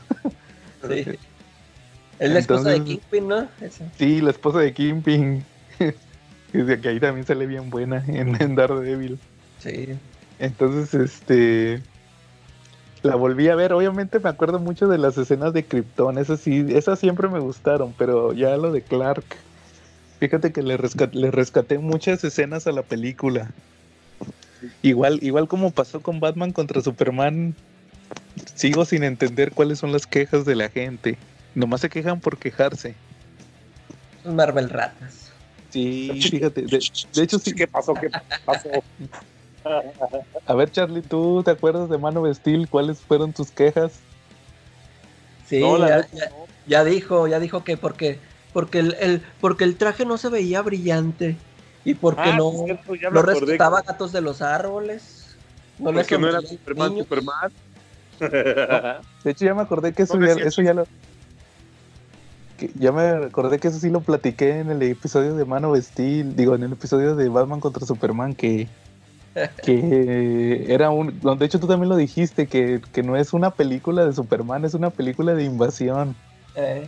Sí. Es la esposa de Kingpin, ¿no? Esa. Sí, la esposa de Kingpin. Dice que ahí también sale bien buena en, en Daredevil. Sí. Entonces, este. La volví a ver. Obviamente me acuerdo mucho de las escenas de Krypton. Esas sí, esas siempre me gustaron. Pero ya lo de Clark. Fíjate que le, le rescaté muchas escenas a la película. Igual, igual como pasó con Batman contra Superman. Sigo sin entender cuáles son las quejas de la gente. Nomás se quejan por quejarse. Marvel ratas. Sí, fíjate. De, de hecho, sí. ¿Qué pasó? ¿Qué pasó? A ver, Charlie, ¿tú te acuerdas de Man of Steel? ¿Cuáles fueron tus quejas? Sí, No, ya, dijo, ya dijo que porque, porque el, el- porque el traje no se veía brillante y porque Ah, no, cierto, no rescataba gatos de los árboles. No Porque no era Superman. De hecho, ya me acordé que eso, ya, eso ya lo. que ya me acordé que eso sí lo platiqué en el episodio de Man of Steel. Digo, en el episodio de Batman contra Superman, que. Que era un. De hecho, tú también lo dijiste, que, que no es una película de Superman, es una película de invasión. Eh,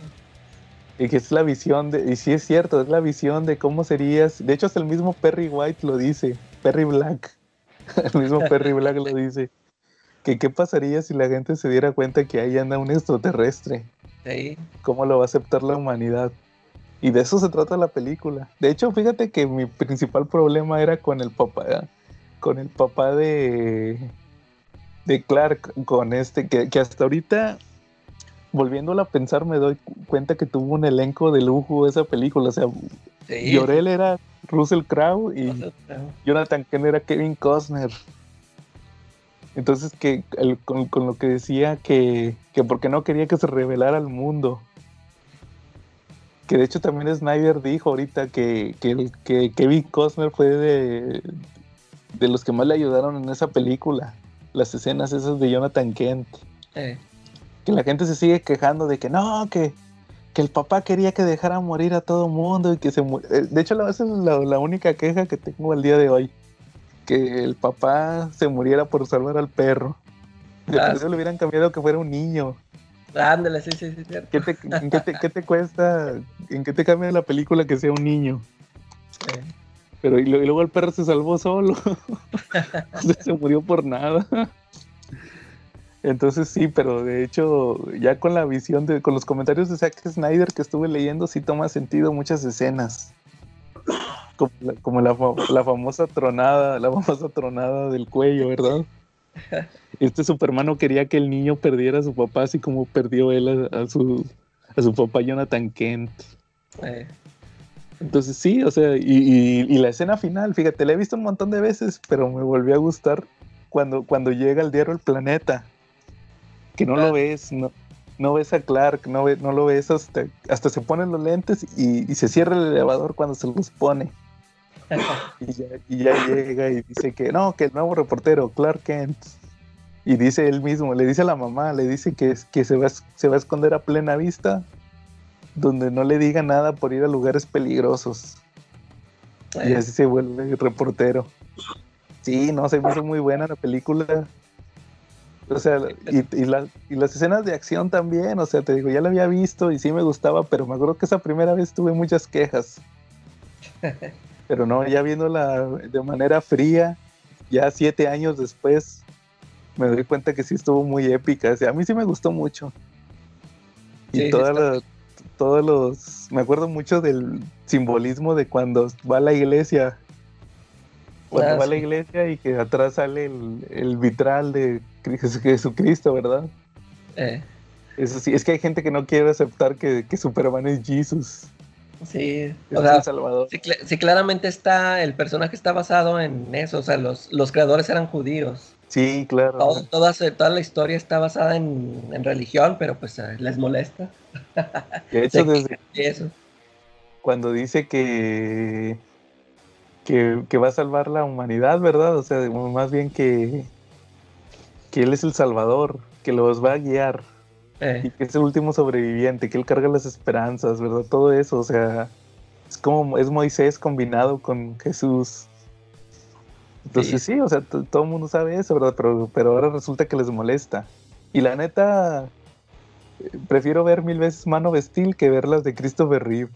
Y que es la visión de. Y sí es cierto, es la visión de cómo serías. De hecho, hasta el mismo Perry White lo dice. Perry Black. El mismo Perry Black lo dice. Que qué pasaría si la gente se diera cuenta que ahí anda un extraterrestre. sí. ¿Cómo lo va a aceptar la humanidad? Y de eso se trata la película. De hecho, fíjate que mi principal problema era con el papá. Con el papá de. De Clark. Con este. Que, que hasta ahorita. Volviéndola a pensar, me doy cu- cuenta que tuvo un elenco de lujo esa película. O sea, sí. Llorel era Russell Crowe y Jonathan Kent era Kevin Costner. Entonces, que el- con, con lo que decía que, que porque no quería que se revelara al mundo. Que de hecho también Snyder dijo ahorita que, que, que Kevin Costner fue de, de los que más le ayudaron en esa película. Las escenas esas de Jonathan Kent. eh, Que la gente se sigue quejando de que no, que, que el papá quería que dejara morir a todo mundo y que se eh, De hecho, esa es la, la única queja que tengo al día de hoy. Que el papá se muriera por salvar al perro. De Ah, sí. le hubieran cambiado que fuera un niño. Ándale, sí, sí, sí, cierto. ¿Qué te, en qué te, qué te cuesta? ¿En qué te cambia la película que sea un niño? Eh, Pero y, luego el perro se salvó solo. Se murió por nada. Entonces sí, pero de hecho, ya con la visión de, con los comentarios de Zack Snyder que estuve leyendo, sí toma sentido muchas escenas. Como la, famosa tronada, la famosa tronada del cuello, ¿verdad? Este Superman quería que el niño perdiera a su papá, así como perdió él a, a su, a su papá Jonathan Kent. eh, Entonces sí, o sea, y, y- y la escena final, fíjate, la he visto un montón de veces, pero me volvió a gustar cuando, cuando llega el diario El Planeta, que no Ah. lo ves, no, no ves a Clark, no, ve- no lo ves hasta, hasta se ponen los lentes y, y se cierra el elevador cuando se los pone. Y ya, y ya llega y dice que no, que el nuevo reportero, Clark Kent. Y dice él mismo, le dice a la mamá, le dice que, que se, va, se va a esconder a plena vista, donde no le diga nada por ir a lugares peligrosos. Y así se vuelve reportero. Sí, no, se me hizo muy buena la película. O sea, y, y la- y las escenas de acción también, o sea, te digo, ya la había visto y sí me gustaba, pero me acuerdo que esa primera vez tuve muchas quejas. Pero no, ya viéndola de manera fría, ya siete años después, me doy cuenta que sí estuvo muy épica. O sea, a mí sí me gustó mucho. Y Sí, todas está- las- todos los... Me acuerdo mucho del simbolismo de cuando va a la iglesia. Cuando Ah, va a la iglesia y que atrás sale el, el vitral de Cri- Jesucristo, ¿verdad? eh. Eso sí, es que hay gente que no quiere aceptar que, que Superman es Jesus. Sí, Es o sea, el Salvador. sí, sí, claramente está, el personaje está basado en eso, o sea, los, los creadores eran judíos. Sí, claro. Todo- toda, toda la historia está basada en, en religión, pero pues eh, les molesta. De hecho, desde Y eso. cuando dice que, que, que va a salvar la humanidad, ¿verdad? O sea, más bien que, que él es el Salvador, que los va a guiar. y Eh, que es el último sobreviviente, que él carga las esperanzas, ¿verdad? Todo eso, o sea, es como es Moisés combinado con Jesús. Entonces sí, o sea, todo el mundo sabe eso, ¿verdad? Pero, pero ahora resulta que les molesta. Y la neta, eh, prefiero ver mil veces Mano Vestil que ver las de Christopher Reeve.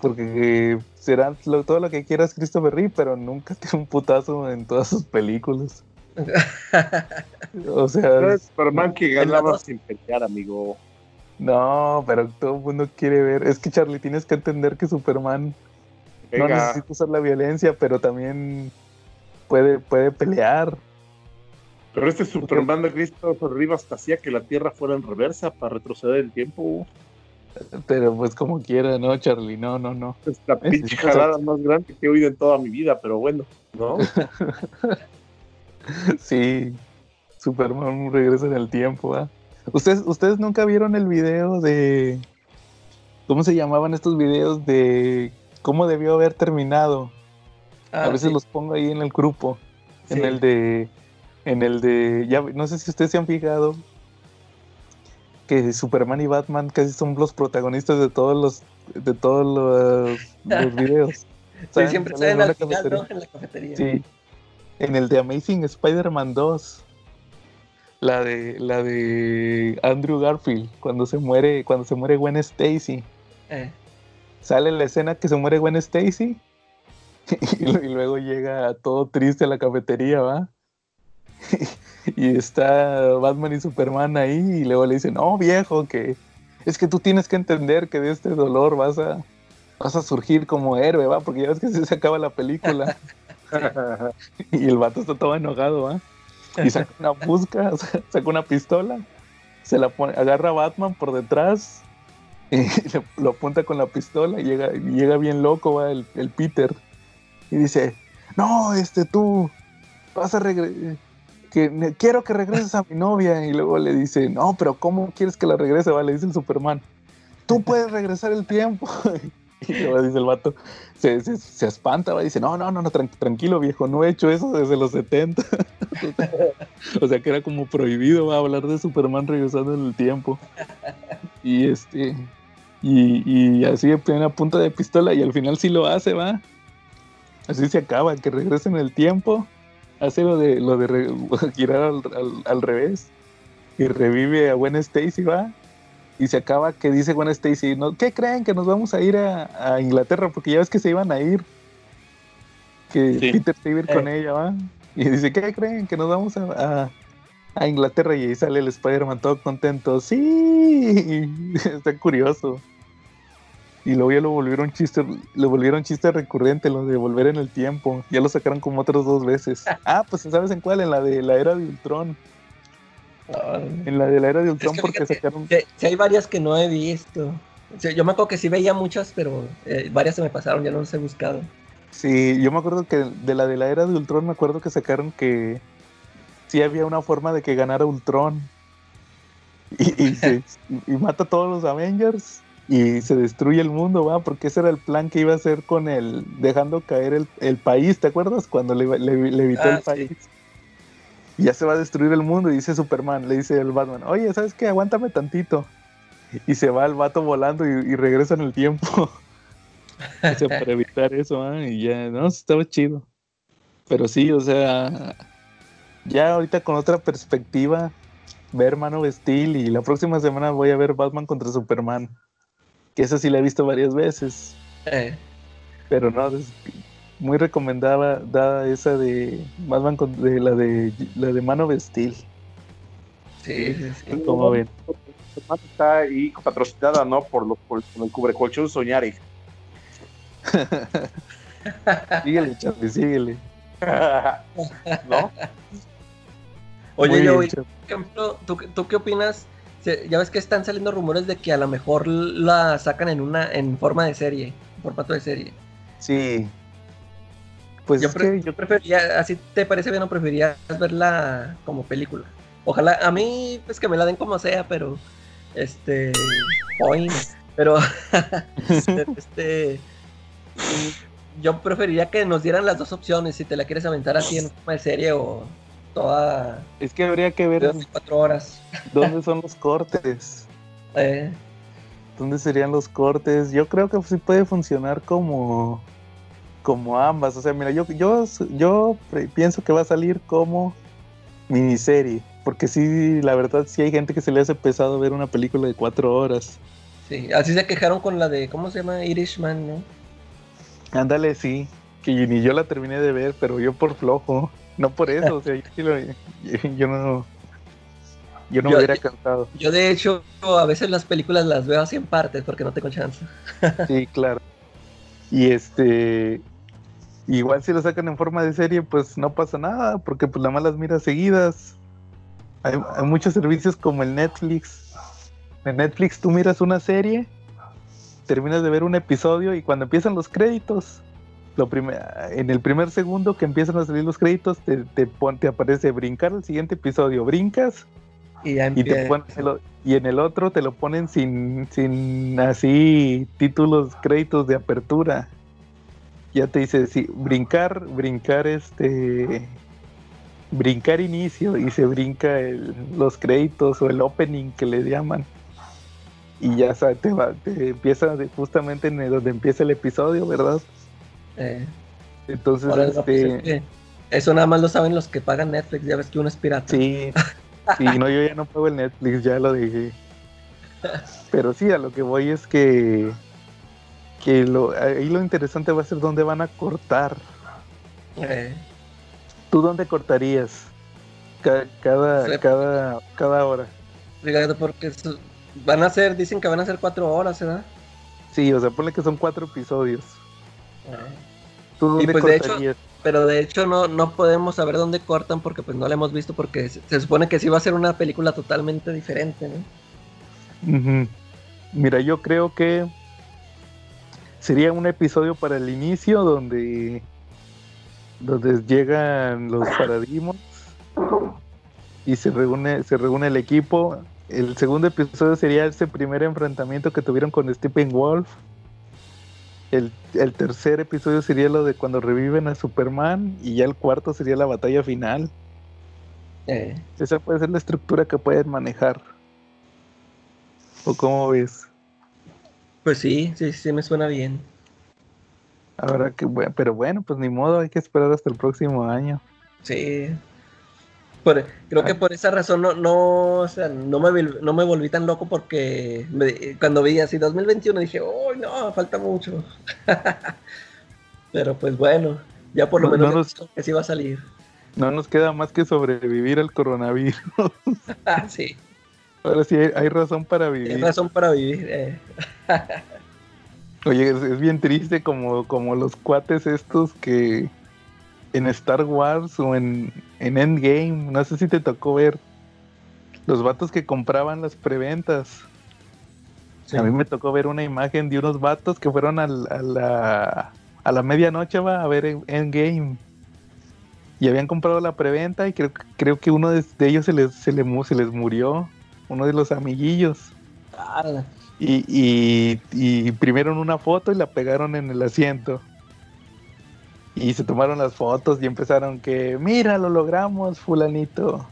Porque eh, será lo- todo lo que quieras Christopher Reeve, pero nunca tiene un putazo en todas sus películas. O sea, Superman que ganaba sin pelear, amigo. No, pero todo el mundo quiere ver. Es que Charlie, tienes que entender que Superman no necesita usar la violencia, pero también puede, puede pelear. pero este Superman de Christopher Reeve hasta hacía que la Tierra fuera en reversa para retroceder el tiempo. Pero pues como quiera, ¿no, Charlie? No, no, no. Es la pinche jalada más grande que he oído en toda mi vida, pero bueno, ¿no? Sí, Superman regresa en el tiempo, ¿ah? ¿Ustedes, ¿Ustedes nunca vieron el video de... ¿Cómo se llamaban estos videos de cómo debió haber terminado? ah, A veces sí, los pongo ahí en el grupo. En el de. En el de. Ya, no sé si ustedes se han fijado. Que Superman y Batman casi son los protagonistas de todos los. De todos los, los videos. Sí, siempre Salen al final, cafetería. ¿no? En la cafetería. Sí. En el de Amazing Spider-Man 2. La de. La de Andrew Garfield. Cuando se muere. Cuando se muere Gwen Stacy. Eh, Sale la escena que se muere Gwen Stacy. Y, lu- y luego llega todo triste a la cafetería, ¿va? Y está Batman y Superman ahí. Y luego le dicen, no, viejo, que es que tú tienes que entender que de este dolor vas a, vas a surgir como héroe, ¿va? Porque ya ves que se acaba la película. Y el vato está todo enojado, ¿va? Y saca una busca, saca una pistola, se la pone, agarra a Batman por detrás y le- lo apunta con la pistola y llega, llega bien loco, ¿va? El, Peter. Y dice, no, este tú vas a regresar. Que quiero que regreses a mi novia. Y luego le dice, no, pero ¿cómo quieres que la regrese? Va? Le dice el Superman. Tú puedes regresar el tiempo. Y luego dice el vato, se, se, se espanta, va, y dice, no, no, no, no, tran- tranquilo viejo, no he hecho eso desde los 70. o sea que era como prohibido va, hablar de Superman regresando en el tiempo. Y este, y, y así en plena punta de pistola, y al final sí lo hace, va. Así se acaba, que regresa en el tiempo, hace lo de, lo de re- girar al, al- al revés, y revive a Gwen Stacy, va. Y se acaba que dice Gwen Stacy, ¿no? ¿qué creen? Que nos vamos a ir a, a Inglaterra, porque ya ves que se iban a ir. Que Sí. Peter se iba a ir con Eh. ella, ¿va? Y dice, ¿qué creen? Que nos vamos a, a- a Inglaterra. Y ahí sale el Spider-Man todo contento. Sí, está curioso. Y luego ya lo volvieron chiste, lo volvieron chiste recurrente, lo de volver en el tiempo. Ya lo sacaron como otras dos veces. Ah, pues ¿sabes en cuál? En la de la era de Ultron. En la de la era de Ultron que porque fíjate, sacaron... Sí, sí hay varias que no he visto. Yo me acuerdo que sí veía muchas, pero eh, varias se me pasaron, ya no las he buscado. Sí, yo me acuerdo que de la de la era de Ultron me acuerdo que sacaron que sí había una forma de que ganara Ultron. Y, y, se- y- y mata a todos los Avengers y se destruye el mundo, va, porque ese era el plan que iba a hacer con el dejando caer el, el país, ¿te acuerdas? Cuando le, le, le evitó Ah, el sí. país. Y ya se va a destruir el mundo y dice Superman, le dice el Batman, oye, ¿sabes qué? Aguántame tantito. Y se va el vato volando y, y regresa en el tiempo. O sea, para evitar eso, ¿ah? y ya, no, estaba chido. Pero sí, o sea, ya ahorita con otra perspectiva, ver Man of Steel y la próxima semana voy a ver Batman contra Superman. Que esa sí la he visto varias veces, Eh, pero no, es muy recomendada dada esa de Batman con, de la de la de Man of Steel. sí, sí, sí. Como ven. Está ahí patrocinada, ¿no? Por los por el cubrecolchón Soñare. Síguele, Charlie, síguele. ¿No? Oye, Charlie. por ejemplo, ¿tú, qué- ¿tú qué opinas ya ves que están saliendo rumores de que a lo mejor la sacan en una en forma de serie, en formato de serie. Sí. Pues yo, yo prefería, así te parece bien o preferirías verla como película. Ojalá, a mí, pues que me la den como sea, pero este, hoy, pero este, yo preferiría que nos dieran las dos opciones, si te la quieres aventar así en forma de serie o toda. Es que habría que ver. cuatro horas. ¿Dónde son los cortes? Eh. ¿Dónde serían los cortes? Yo creo que sí puede funcionar como. Como ambas. O sea, mira, yo, yo, yo pienso que va a salir como miniserie. Porque sí, la verdad, sí hay gente que se le hace pesado ver una película de cuatro horas. Sí, así se quejaron con la de, ¿cómo se llama? Irishman, ¿no? Ándale, sí. Que ni yo la terminé de ver, pero yo por flojo. No por eso, o sea, yo, no. Yo no me hubiera cantado. Yo, de hecho, a veces las películas las veo así en partes porque no tengo chance. sí, claro. Y este. Igual si lo sacan en forma de serie, pues no pasa nada, porque pues la más las miras seguidas. Hay, hay, muchos servicios como el Netflix. En Netflix tú miras una serie, terminas de ver un episodio y cuando empiezan los créditos, lo en el primer segundo que empiezan a salir los créditos, te, te, te aparece brincar el siguiente episodio, brincas y, y, en el otro te lo ponen sin, sin así títulos, créditos de apertura. Ya te dice, sí, brincar, brincar este, brincar inicio y se brinca los créditos o el opening que le llaman. Y ya te, va, te empieza justamente en donde empieza el episodio, ¿verdad? Eh, Entonces, este... eso nada más lo saben los que pagan Netflix, ya ves que uno es pirata. Sí, sí, no, yo ya no pago el Netflix, ya lo dije. Pero sí, a lo que voy es que, que lo, ahí lo interesante va a ser dónde van a cortar. Eh. ¿Tú dónde cortarías? Cada, cada, cada, hora. Fíjate, porque van a ser, dicen que van a ser cuatro horas, ¿verdad? Sí, o sea, ponle que son cuatro episodios. Pues, pero de hecho no, no podemos saber dónde cortan porque pues no la hemos visto porque se, supone que sí va a ser una película totalmente diferente, Mira, yo creo que sería un episodio para el inicio donde donde llegan los paradigmas y se reúne se reúne el equipo. El segundo episodio sería ese primer enfrentamiento que tuvieron con Stephen Wolf el, tercer episodio sería lo de cuando reviven a Superman y ya el cuarto sería la batalla final. Eh. Esa puede ser la estructura que pueden manejar. ¿O cómo ves? Pues sí, sí, sí me suena bien. Ahora que bueno, pero bueno, pues ni modo, hay que esperar hasta el próximo año. Sí, creo que por esa razón no, no, o sea, no, me, no me volví tan loco porque cuando vi así 2021 dije, ¡oh, no! Falta mucho. Pero pues bueno, ya por lo menos que sí va a salir. No nos queda más que sobrevivir al coronavirus. sí. Ahora sí hay, razón para vivir. Hay razón para vivir. Eh. Oye, es, bien triste como, como los cuates estos que en Star Wars o en, Endgame, no sé si te tocó ver los vatos que compraban las preventas. A mí me tocó ver una imagen de unos vatos que fueron a, la, a la medianoche va, a ver Endgame. Y habían comprado la preventa y creo, creo que uno de, ellos se les, se, se les murió, uno de los amiguillos. Y, y, y imprimieron una foto y la pegaron en el asiento. Y se tomaron las fotos y empezaron que, mira, lo logramos, fulanito.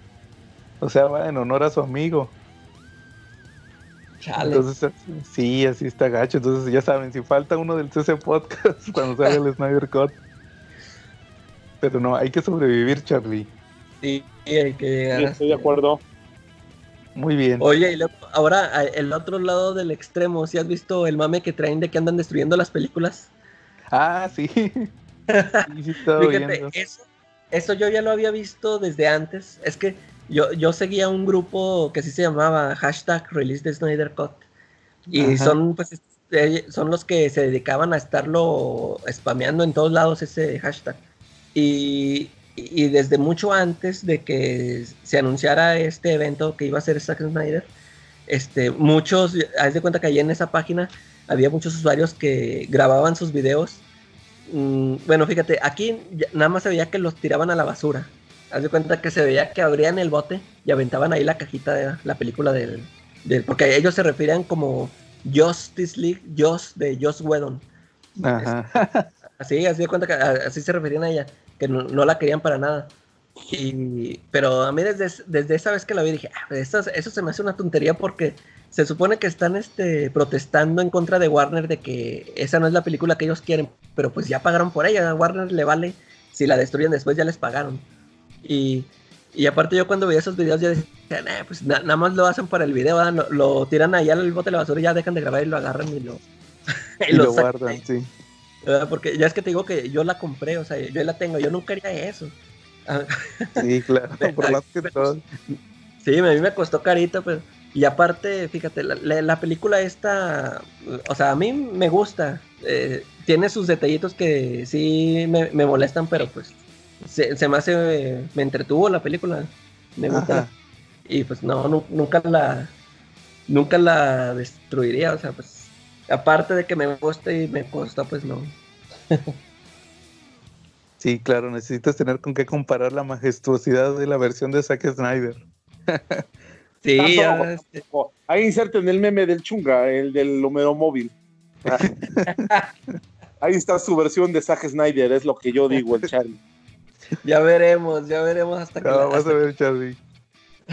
O sea, va en honor a su amigo. Entonces, sí, así está gacho. Entonces, ya saben, si falta uno del CC Podcast cuando salga el Snyder Cut. Pero no, hay que sobrevivir, Charlie. Sí, hay que llegar. estoy de acuerdo. Muy bien. Oye, y ahora el otro lado del extremo, ¿si has visto el mame que traen de que andan destruyendo las películas? Ah, sí. eso, yo ya lo había visto desde antes. Es que yo, yo seguía un grupo que sí se llamaba hashtag Release the Snyder Cut. Y son pues eh, son los que se dedicaban a estarlo spameando en todos lados ese hashtag. Y, desde mucho antes de que se anunciara este evento que iba a ser Zack Snyder, este, muchos, haz de cuenta que ahí en esa página había muchos usuarios que grababan sus videos. Mm, bueno, fíjate, aquí nada más se veía que los tiraban a la basura. Haz de cuenta que se veía que abrían el bote y aventaban ahí la cajita de la película del, del porque ellos se referían como Justice League, Joss de Joss Whedon. Ajá. Así, así de cuenta que así se referían a ella, que no, la querían para nada. Y, pero a mí desde, desde esa vez que la vi dije, ah, eso, se me hace una tontería porque se supone que están este, protestando en contra de Warner de que esa no es la película que ellos quieren, pero pues ya pagaron por ella, a Warner le vale, si la destruyen después ya les pagaron. Y, y aparte yo cuando veía esos videos ya decía, pues nada más lo hacen para el video, lo, tiran allá al bote de la basura y ya dejan de grabar y lo agarran y lo, y, lo, guardan, sí. Porque ya es que te digo que yo la compré, o sea, yo la tengo, yo no quería eso. Sí, claro, por más que todo. Sí, a mí me costó carito, pero... Y aparte, fíjate, la, película esta, o sea, a mí me gusta. Eh, tiene sus detallitos que sí me, molestan, pero pues se, me hace, me entretuvo la película. Me gusta. Y pues no, nunca la, nunca la destruiría, o sea, pues aparte de que me guste y me gusta, pues no. sí, claro, necesitas tener con qué comparar la majestuosidad de la versión de Zack Snyder. sí, este. ahí inserten el meme del chunga, el del Homero móvil. ahí está su versión de Zack Snyder, es lo que yo digo, el Charlie. Ya veremos, ya veremos hasta que. No, vas a ver, Charlie.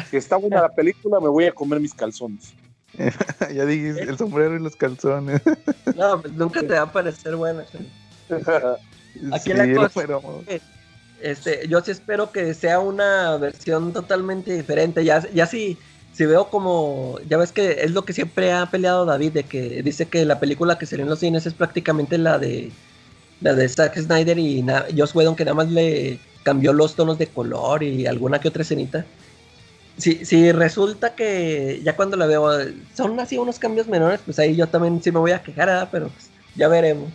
Si está buena la película, me voy a comer mis calzones. ya dijiste el sombrero y los calzones. no, pues nunca te va a parecer buena. Aquí la cosa este, yo sí espero que sea una versión totalmente diferente. Ya, ya si, si veo como, ya ves que es lo que siempre ha peleado David, de que dice que la película que salió en los cines es prácticamente la de la de Zack Snyder y Joss Whedon que nada más le cambió los tonos de color y alguna que otra escenita si, si resulta que ya cuando la veo son así unos cambios menores, pues ahí yo también sí me voy a quejar, pero pues, ya veremos.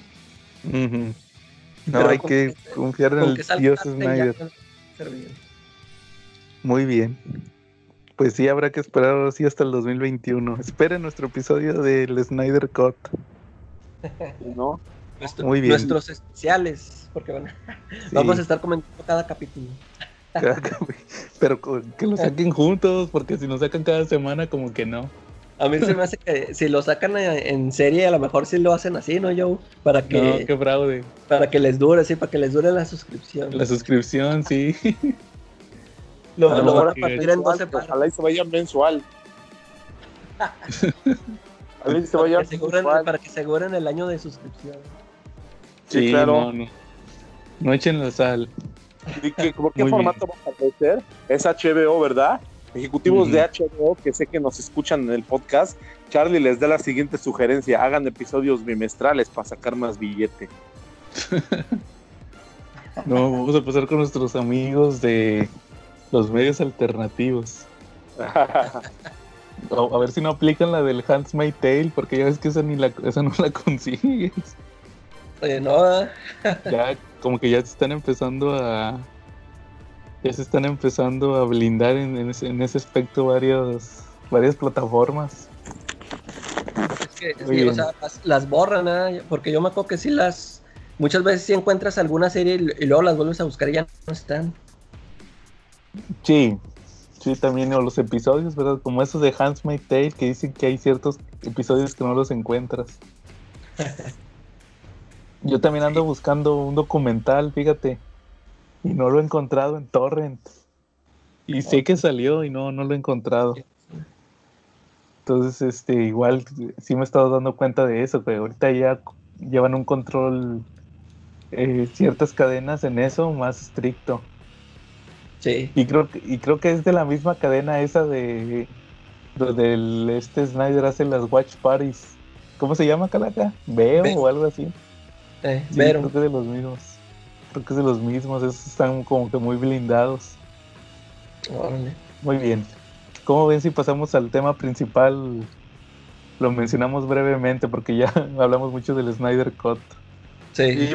No, hay que, confiar en el Dios Snyder. Muy bien. Pues sí, habrá que esperar así hasta el 2021. Esperen nuestro episodio del Snyder Cut. ¿No? Muy bien. Nuestros especiales, porque bueno, vamos a estar comentando cada capítulo. Pero que lo saquen juntos, porque si nos sacan cada semana, como que no. A mí se me hace que si lo sacan en serie, a lo mejor sí lo hacen así, ¿no, Joe? Para que. No, qué fraude. Para que les dure, sí, para que les dure la suscripción. La suscripción, sí. lo, van a partir en 12 Ojalá y se vaya mensual. Ojalá y se vaya para, que mensual. para que aseguren el año de suscripción. Sí, claro. No, no. no echen la sal. ¿Por qué formato va a aparecer? Es HBO, ¿verdad? Ejecutivos de HBO que sé que nos escuchan en el podcast, Charlie les da la siguiente sugerencia: hagan episodios bimestrales para sacar más billete. no, vamos a pasar con nuestros amigos de los medios alternativos. a ver si no aplican la del Hans My Tale, porque ya ves que esa, ni la, esa no la consigues. Oye, no. ya, como que ya se están empezando a. Ya se están empezando a blindar en, ese, aspecto varios, varias plataformas. Es que, o sea, las, borran, ¿eh? porque yo me acuerdo que sí las. Muchas veces si encuentras alguna serie y, luego las vuelves a buscar y ya no están. Sí, sí, también, o los episodios, ¿verdad? Como esos de Hans My Tale que dicen que hay ciertos episodios que no los encuentras. Yo también ando buscando un documental, fíjate, y no lo he encontrado en Torrent. Y sé que salió y no, no lo he encontrado. Entonces, este, igual sí me he estado dando cuenta de eso, pero ahorita ya llevan un control eh, ciertas cadenas en eso más estricto. Sí. Y creo, y creo que es de la misma cadena esa de donde este Snyder hace las watch parties. ¿Cómo se llama, Calaca? Veo o algo así. Eh, creo que es de los mismos. Creo que es de los mismos. Esos están como que muy blindados. Muy bien. ¿Cómo ven si pasamos al tema principal? Lo mencionamos brevemente porque ya hablamos mucho del Snyder Cut. Sí.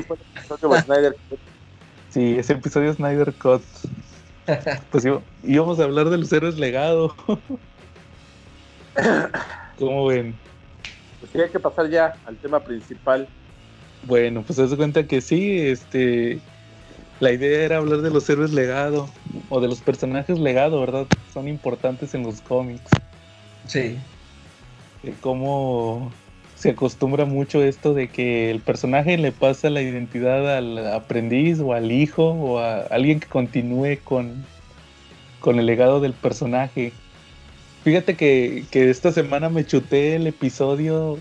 Sí, ese episodio Snyder Cut. pues íbamos a hablar de los héroes legado. ¿Cómo ven? Pues sí, hay que pasar ya al tema principal. Bueno, pues se cuenta que sí, este, la idea era hablar de los héroes legado o de los personajes legado, ¿verdad? Son importantes en los cómics. Sí. cómo se acostumbra mucho esto de que el personaje le pasa la identidad al aprendiz o al hijo o a alguien que continúe con, con el legado del personaje. Fíjate que, que esta semana me chuté el episodio,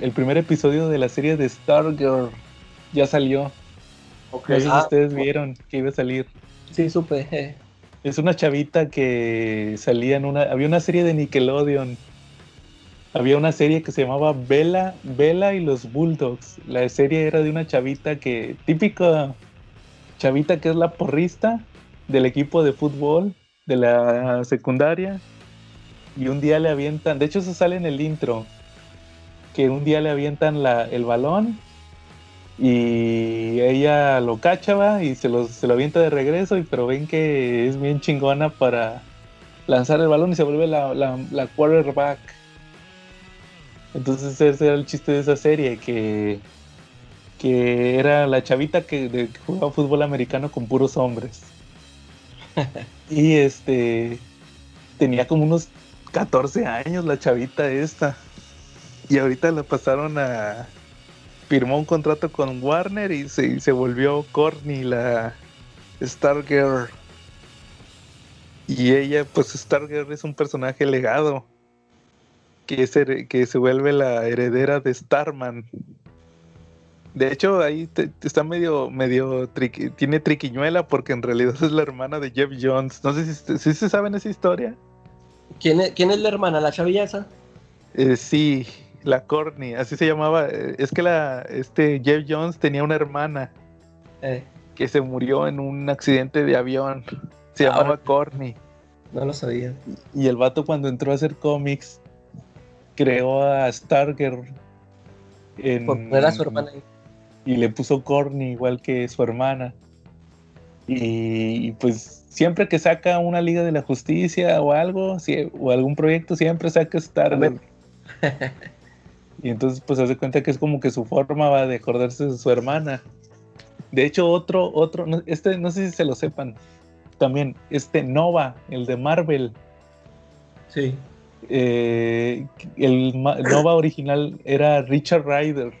el primer episodio de la serie de Stargirl. Ya salió. No sé si ah, ustedes vieron que iba a salir. Sí, supe. Es una chavita que salía en una. Había una serie de Nickelodeon. Había una serie que se llamaba Bella, Bella y los Bulldogs. La serie era de una chavita que. Típica chavita que es la porrista del equipo de fútbol de la secundaria y un día le avientan, de hecho eso sale en el intro, que un día le avientan la, el balón y ella lo cachaba y se lo, se lo avienta de regreso, y, pero ven que es bien chingona para lanzar el balón y se vuelve la, la, quarterback. Entonces ese era el chiste de esa serie, que, que era la chavita que, que jugaba fútbol americano con puros hombres. y este tenía como unos 14 años la chavita esta. Y ahorita la pasaron a... Firmó un contrato con Warner y se, se volvió Corny, la Stargirl. Y ella, pues Stargirl es un personaje legado. Que, es, que se vuelve la heredera de Starman. De hecho, ahí está medio, medio tiene triquiñuela porque en realidad es la hermana de Jeff Jones. No sé si, si se saben esa historia. ¿Quién es, la hermana? ¿La chavilla esa? Eh, sí, la Corny, así se llamaba. Eh, es que la, este Jeff Jones tenía una hermana eh. que se murió en un accidente de avión. Se ah, llamaba Corny. No lo sabía. Y el vato cuando entró a hacer cómics creó a Starger. En, era su hermana. Y le puso Corny igual que su hermana. y pues siempre que saca una Liga de la Justicia o algo, o algún proyecto, siempre saca Star y entonces pues hace cuenta que es como que su forma va de acordarse de su hermana. De hecho, otro, otro, este no sé si se lo sepan, también, este Nova, el de Marvel. Sí. Eh, el Nova original era Richard Ryder.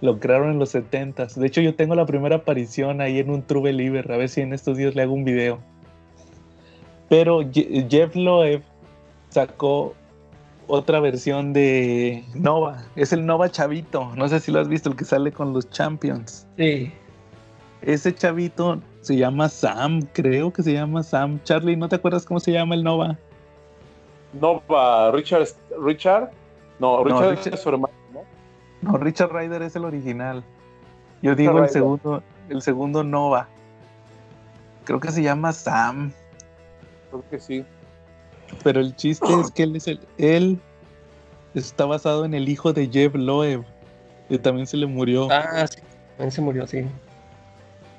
Lo crearon en los 70 De hecho, yo tengo la primera aparición ahí en un True Believer. A ver si en estos días le hago un video. Pero Jeff Loeb sacó otra versión de Nova. Es el Nova Chavito. No sé si lo has visto, el que sale con los Champions. Sí. Ese chavito se llama Sam, creo que se llama Sam. Charlie, ¿no te acuerdas cómo se llama el Nova? Nova, Richard. Richard. No, Richard, es su hermano. No, Richard Ryder es el original. Yo digo el segundo, el segundo Nova. Creo que se llama Sam. Creo que sí. Pero el chiste es que él es el, él está basado en el hijo de Jeff Loeb, que también se le murió. Ah, sí, también se murió, sí.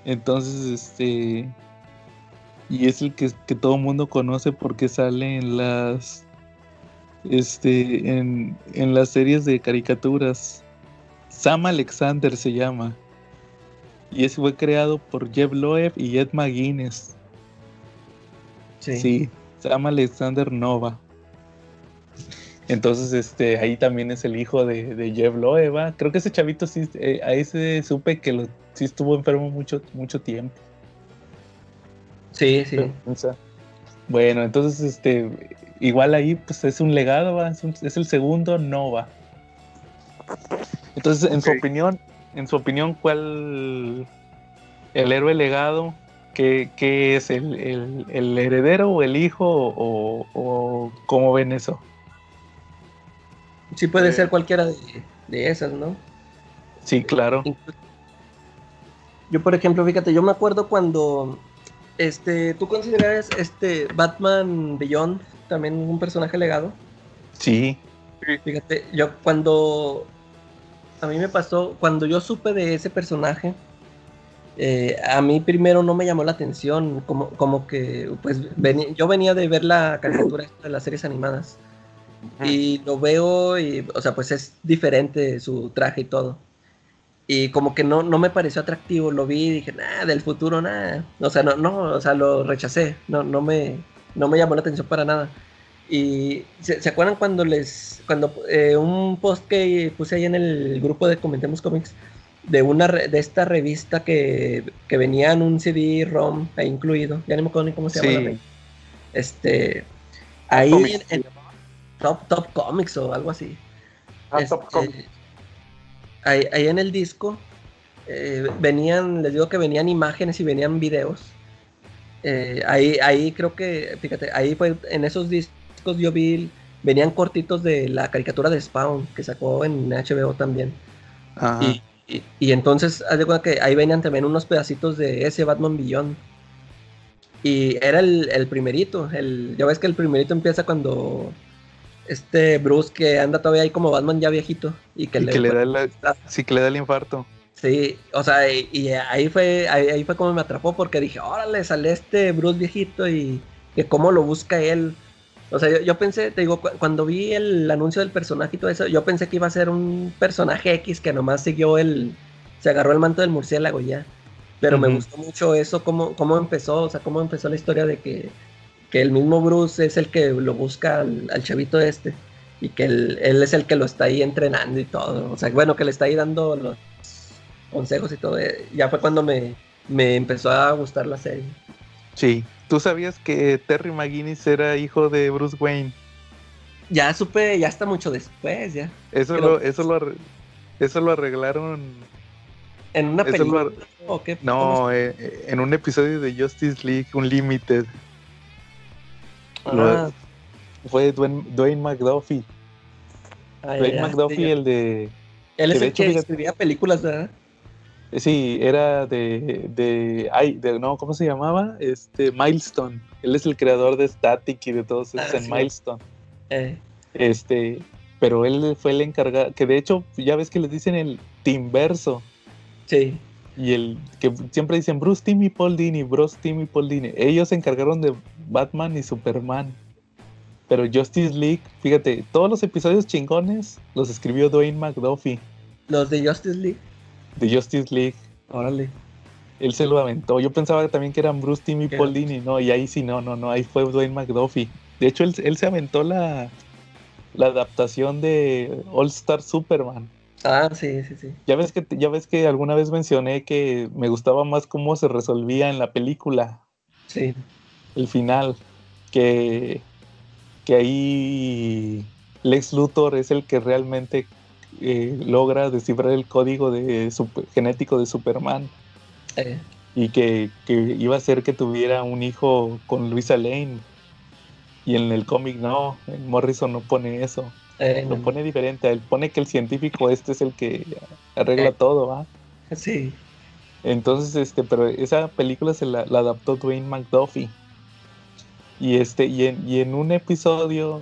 Entonces, este y es el que, que todo el mundo conoce porque sale en las este en, en las series de caricaturas Sam Alexander se llama. Y ese fue creado por Jeff Loeb y Ed McGuinness. Sí. Sam Alexander Nova. Entonces, este, ahí también es el hijo de, Jeff Loeb. Creo que ese chavito sí, eh, ahí se supe que lo, sí estuvo enfermo mucho, mucho tiempo. Sí, sí. Bueno, entonces, este, igual ahí, pues es un legado, es, es el segundo Nova. Entonces, en su opinión, en su opinión, ¿cuál el héroe legado? ¿Qué, es el, heredero o el hijo o, cómo ven eso? Sí puede eh. ser cualquiera de, esas, ¿no? Sí, claro. Yo, por ejemplo, fíjate, yo me acuerdo cuando este, ¿tú consideras este Batman Beyond también un personaje legado? Sí. Fíjate, yo cuando a mí me pasó, cuando yo supe de ese personaje, eh, a mí primero no me llamó la atención, como, como que, pues, yo venía de ver la caricatura de las series animadas. Y lo veo y, o sea, pues es diferente su traje y todo. Y como que no, no me pareció atractivo, lo vi y dije, nada, del futuro nada. O sea, no, no, o sea, lo rechacé, no, no, me, no me llamó la atención para nada. Y ¿se, acuerdan cuando les, cuando eh, un post que puse ahí en el grupo de Comentemos Comics, de una de esta revista que, que venía en un CD ROM ahí incluido, ya no me acuerdo ni cómo se llama. Este, ahí en, Top, Top Comics o algo así. Ah, Top este, Comics ahí, en el disco eh, venían, les digo que venían imágenes y venían videos. Eh, ahí, ahí creo que, fíjate, ahí fue, en esos discos yo vi, venían cortitos de la caricatura de Spawn que sacó en HBO también. Y, y, entonces, haz de cuenta que ahí venían también unos pedacitos de ese Batman Beyond. Y era el, el primerito, el, ya ves que el primerito empieza cuando este Bruce que anda todavía ahí como Batman ya viejito y que, le, da el, sí, que le da el infarto. Sí, o sea, y, ahí fue ahí, fue como me atrapó porque dije, órale, sale este Bruce viejito y que cómo lo busca él. O sea, yo, pensé, te digo, cuando vi el anuncio del personaje y todo eso, yo pensé que iba a ser un personaje X que nomás siguió el, se agarró el manto del murciélago ya. Pero me gustó mucho eso, cómo, cómo empezó, o sea, cómo empezó la historia de que que el mismo Bruce es el que lo busca al, chavito este y que él, es el que lo está ahí entrenando y todo. O sea, bueno, que le está ahí dando los consejos y todo. Ya fue cuando me, me empezó a gustar la serie. Sí. ¿Tú sabías que Terry McGuinness era hijo de Bruce Wayne? Ya supe, ya está mucho después, ya. Eso, lo, eso, lo, eso lo arreglaron. ¿En una película? No, eh, en un episodio de Justice League Unlimited fue Dwayne, Dwayne McDuffie. Dwayne McDuffie, el de. Él es el que escribía películas, ¿verdad? Sí, era de, de, ay, de, no, ¿cómo se llamaba? Este, Milestone. Él es el creador de Static y de todos esos ah, en Milestone. Eh. Este, pero él fue el encargado, que de hecho, ya ves que les dicen el Timverso. Sí. Y el que siempre dicen Bruce Timmy Paul Dini, Bruce Timmy Paul Dini. Ellos se encargaron de Batman y Superman. Pero Justice League, fíjate, todos los episodios chingones los escribió Dwayne McDuffie. ¿Los de Justice League? De Justice League. Órale. Él se lo aventó. Yo pensaba también que eran Bruce Timmy Paul Dini, no, y ahí sí, no, no, no, ahí fue Dwayne McDuffie. De hecho, él, él se aventó la, la adaptación de All Star Superman. Ah, sí, sí, sí. Ya ves que ya ves que alguna vez mencioné que me gustaba más cómo se resolvía en la película. Sí. El final. Que, que ahí Lex Luthor es el que realmente eh, logra descifrar el código de genético de Superman. Eh. Y que, que, iba a ser que tuviera un hijo con Luisa Lane. Y en el cómic no, en Morrison no pone eso. Eh, lo pone diferente. Él pone que el científico este es el que arregla eh. todo, ¿va? Sí. Entonces, este, pero esa película se la, adaptó Dwayne McDuffie. Y este, y en, y en un episodio,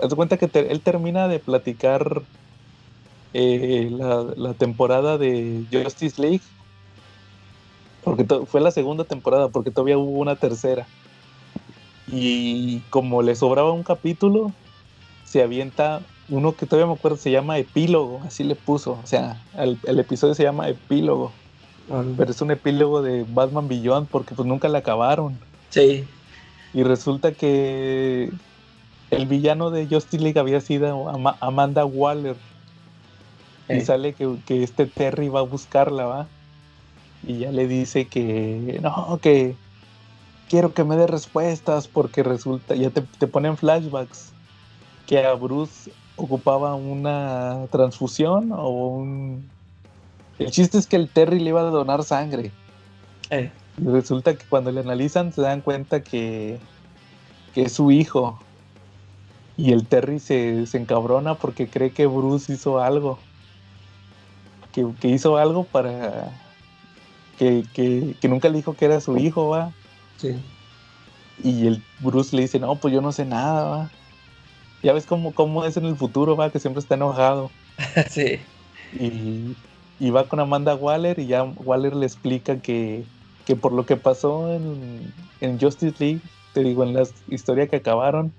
haz cuenta que él termina de platicar eh, la, temporada de Justice League. Porque fue la segunda temporada, porque todavía hubo una tercera. Y como le sobraba un capítulo, se avienta uno que todavía me acuerdo, se llama Epílogo, así le puso. O sea, el, episodio se llama Epílogo. Pero es un epílogo de Batman Beyond porque pues nunca le acabaron. Sí. Y resulta que el villano de Justice League había sido Amanda Waller. Y sale que, este Terry va a buscarla, ¿va? Y ya le dice que no, que quiero que me dé respuestas porque resulta, ya te, te ponen flashbacks que a Bruce ocupaba una transfusión o un... El chiste es que el Terry le iba a donar sangre. Eh. Y resulta que cuando le analizan se dan cuenta que, que es su hijo. Y el Terry se, encabrona porque cree que Bruce hizo algo. Que, hizo algo para... Que, que, nunca le dijo que era su hijo, va. Sí. Y el Bruce le dice, no, pues yo no sé nada, va. Ya ves cómo, cómo es en el futuro, va, que siempre está enojado. sí. Y, va con Amanda Waller y ya Waller le explica que, por lo que pasó en, Justice League, te digo, en la historia que acabaron,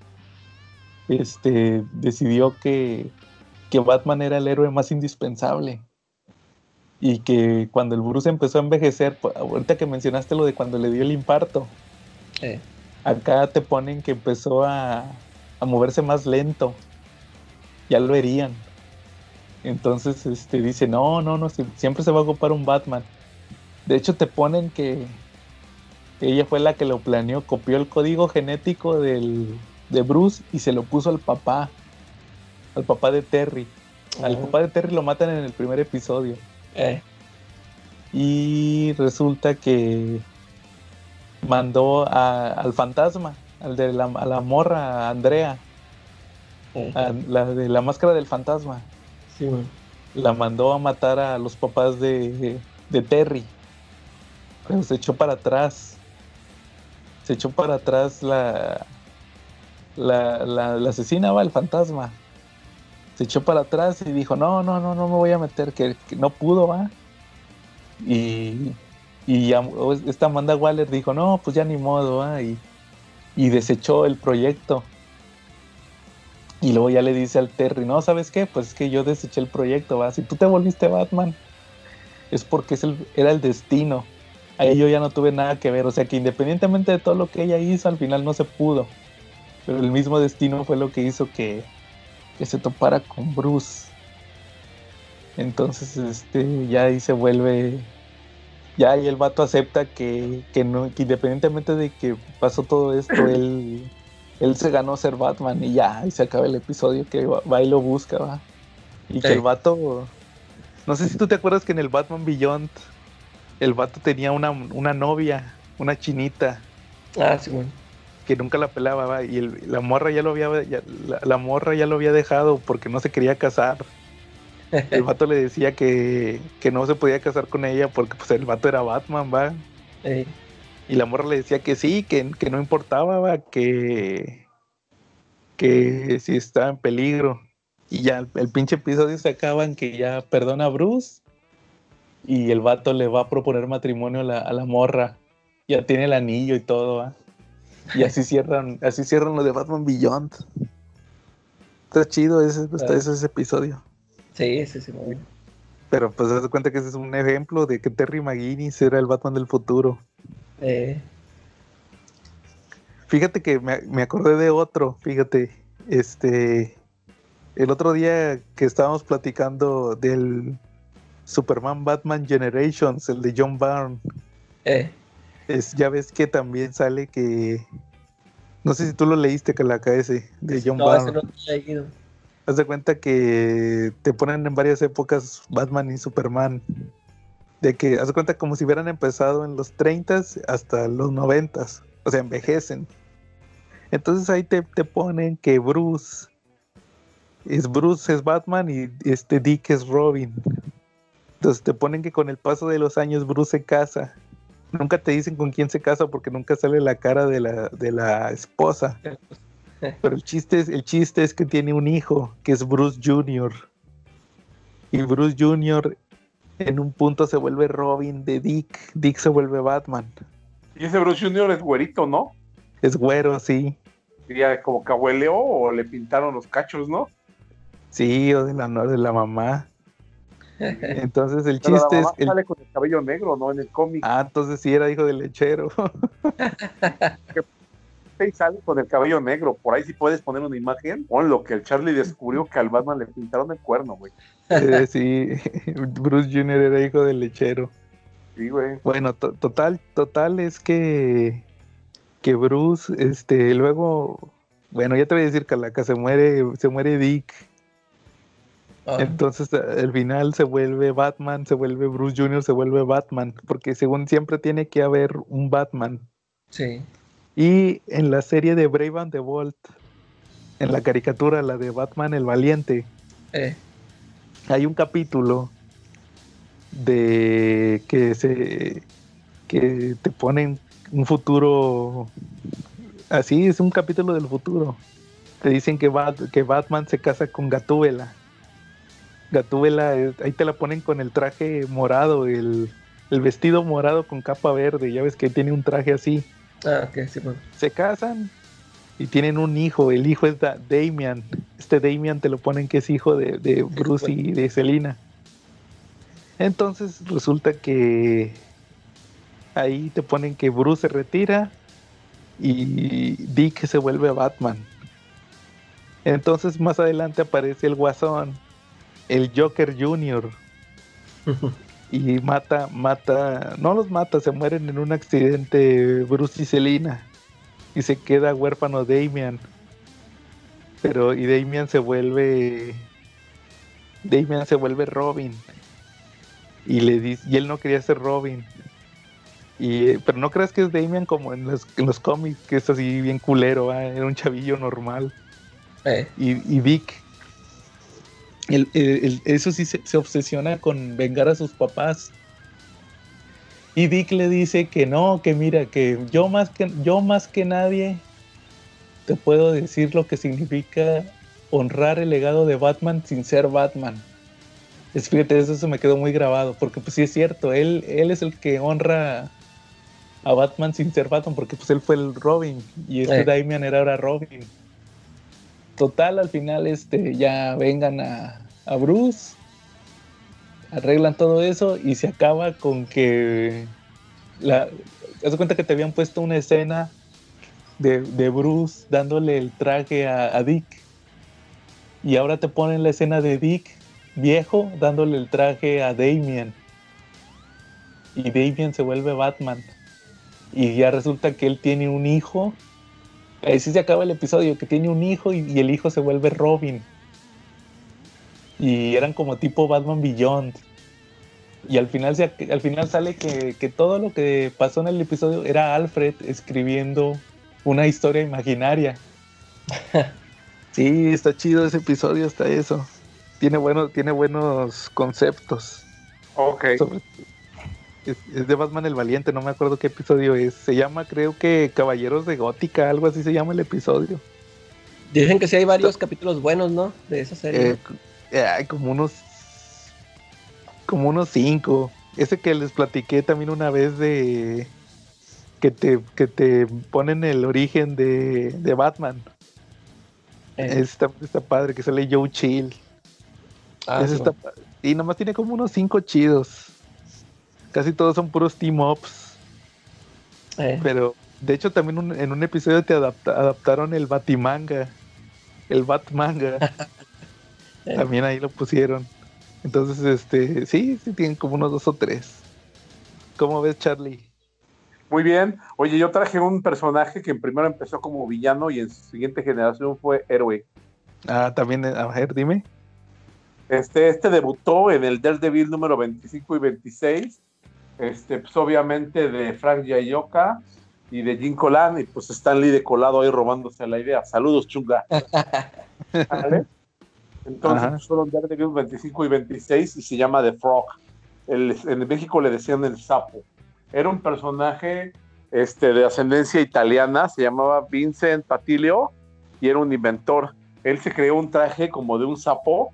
este, decidió que, que Batman era el héroe más indispensable. Y que cuando el Bruce empezó a envejecer, ahorita que mencionaste lo de cuando le dio el infarto, acá te ponen que empezó a, a moverse más lento. Ya lo herían. Entonces este, dice, no, no, no, siempre se va a ocupar un Batman. De hecho te ponen que, ella fue la que lo planeó, copió el código genético del, de Bruce y se lo puso al papá, al papá de Terry. Al papá de Terry lo matan en el primer episodio. Eh. Y resulta que mandó al fantasma, al de la, a la morra, a Andrea, la de la máscara del fantasma. La mandó a matar a los papás de, de, Terry. Pero se echó para atrás. Se echó para atrás la, la, la, asesina, va, el fantasma. Se echó para atrás y dijo, no, no, no, no me voy a meter, que, no pudo, va. Y, y esta Amanda Waller dijo, no, pues ya ni modo, va. Y, y desechó el proyecto. Y luego ya le dice al Terry, no, ¿sabes qué? Pues es que yo deseché el proyecto, va. Si tú te volviste Batman, es porque es el, era el destino. Ahí yo ya no tuve nada que ver. O sea que independientemente de todo lo que ella hizo, al final no se pudo. Pero el mismo destino fue lo que hizo que, que se topara con Bruce. Entonces, este, ya ahí se vuelve. Ya ahí el vato acepta que, que no, que independientemente de que pasó todo esto, él él se ganó ser Batman y ya, y se acaba el episodio que va, y lo busca, va. Y que el vato. No sé si tú te acuerdas que en el Batman Beyond el vato tenía una, novia, una chinita. Ah, sí, bueno. Que nunca la pelaba, va. Y la morra ya lo había. la, morra ya lo había dejado porque no se quería casar. El vato le decía que, que no se podía casar con ella porque pues el vato era Batman, va. Y la morra le decía que sí, que, no importaba, que, que si estaba en peligro. Y ya el, pinche episodio se acaba en que ya perdona a Bruce y el vato le va a proponer matrimonio a la, morra. Ya tiene el anillo y todo, Y así cierran, así cierran lo de Batman Beyond. Está chido ese, ese, episodio. Sí, ese sí, muy Pero pues se das cuenta que ese es un ejemplo de que Terry McGuinness era el Batman del futuro. Eh. Fíjate que me, acordé de otro, fíjate, este, el otro día que estábamos platicando del Superman Batman Generations, el de John Byrne, eh. Es, ya ves que también sale que, no sé si tú lo leíste, que la ese, de John no, Byrne. No leído. Haz de cuenta que te ponen en varias épocas Batman y Superman de que, haz cuenta como si hubieran empezado en los 30 hasta los 90, o sea, envejecen. Entonces ahí te, ponen que Bruce es Bruce es Batman y este Dick es Robin. Entonces te ponen que con el paso de los años Bruce se casa. Nunca te dicen con quién se casa porque nunca sale la cara de la, de la esposa. Pero el chiste, es, el chiste es que tiene un hijo, que es Bruce Jr. Y Bruce Jr en un punto se vuelve Robin de Dick, Dick se vuelve Batman. Y ese Bruce Jr. es güerito, ¿no? Es güero, sí. Sería como que abueleó o le pintaron los cachos, ¿no? Sí, o de la, de la mamá. Entonces el chiste es. El... sale con el cabello negro, ¿no? En el cómic. Ah, entonces sí era hijo del lechero. y sale con el cabello negro. Por ahí si puedes poner una imagen. Pon lo que el Charlie descubrió que al Batman le pintaron el cuerno, güey. Eh, sí, Bruce Jr. era hijo del lechero. Sí, güey. Bueno, total, total es que que Bruce, este, luego, bueno, ya te voy a decir, Calaca, se muere, se muere Dick. Ah. Entonces al final se vuelve Batman, se vuelve Bruce Jr., se vuelve Batman, porque según siempre tiene que haber un Batman. Sí. Y en la serie de Brave and the Bolt, en la caricatura, la de Batman el Valiente, eh. hay un capítulo de que se que te ponen un futuro así es un capítulo del futuro te dicen que, que Batman se casa con Gatúbela Gatúbela ahí te la ponen con el traje morado el, el vestido morado con capa verde ya ves que tiene un traje así Ah, sí, Se casan y tienen un hijo, el hijo es Damian. Este Damian te lo ponen que es hijo de, de Bruce y de Selina. Entonces resulta que ahí te ponen que Bruce se retira y Dick se vuelve Batman. Entonces más adelante aparece el Guasón, el Joker Jr. y mata, mata, no los mata, se mueren en un accidente Bruce y Selina. Y se queda huérfano Damian. Pero, y Damian se vuelve. Damian se vuelve Robin. Y le dice, y él no quería ser Robin. Y, pero no creas que es Damian como en los, en los cómics, que es así bien culero, era un chavillo normal. Eh. Y, y, Vic, eso sí se, se, obsesiona con vengar a sus papás. Y Vic le dice que no, que mira, que yo más que, yo más que nadie te puedo decir lo que significa honrar el legado de Batman sin ser Batman. Es, fíjate, eso se me quedó muy grabado, porque pues sí es cierto, él, él es el que honra a Batman sin ser Batman, porque pues él fue el Robin y este eh. Damian era ahora Robin. Total, al final este, ya vengan a, a Bruce, arreglan todo eso y se acaba con que la, haz cuenta que te habían puesto una escena de, Bruce dándole el traje a, a, Dick y ahora te ponen la escena de Dick viejo dándole el traje a Damien y Damien se vuelve Batman y ya resulta que él tiene un hijo. Ahí sí se acaba el episodio, que tiene un hijo y, el hijo se vuelve Robin. Y eran como tipo Batman Beyond. Y al final, se, al final sale que, que, todo lo que pasó en el episodio era Alfred escribiendo una historia imaginaria. sí, está chido ese episodio, hasta eso. Tiene, bueno, tiene buenos conceptos. Ok es, de Batman el Valiente, no me acuerdo qué episodio es. Se llama, creo que Caballeros de Gótica, algo así se llama el episodio. Dicen que sí hay varios capítulos buenos, ¿no? De esa serie. Eh, eh, hay como unos. Como unos cinco. Ese que les platiqué también una vez de. Que te, que te ponen el origen de, de Batman. Eh. Está, padre, que sale Joe Chill. Ah, y nomás tiene como unos cinco chidos. Casi todos son puros team-ups. Eh. Pero, de hecho, también en un episodio te adaptaron el Batimanga. El Batmanga. Eh. También ahí lo pusieron. Entonces, este, sí, sí tienen como unos dos o tres. ¿Cómo ves, Charlie? Muy bien. Oye, yo traje un personaje que primero empezó como villano y en su siguiente generación fue héroe. Ah, también, a ver, dime. Este, este debutó en el Daredevil número 25 y 26 este, pues obviamente de Frank Yayoka y de Jim Colan, y pues Stanley de colado ahí robándose la idea. Saludos, chunga. Entonces pues, fueron Daredevil 25 y 26 y se llama The Frog. en México le decían el sapo. Era un personaje este, de ascendencia italiana, se llamaba Vincent Patilio y era un inventor. Él se creó un traje como de un sapo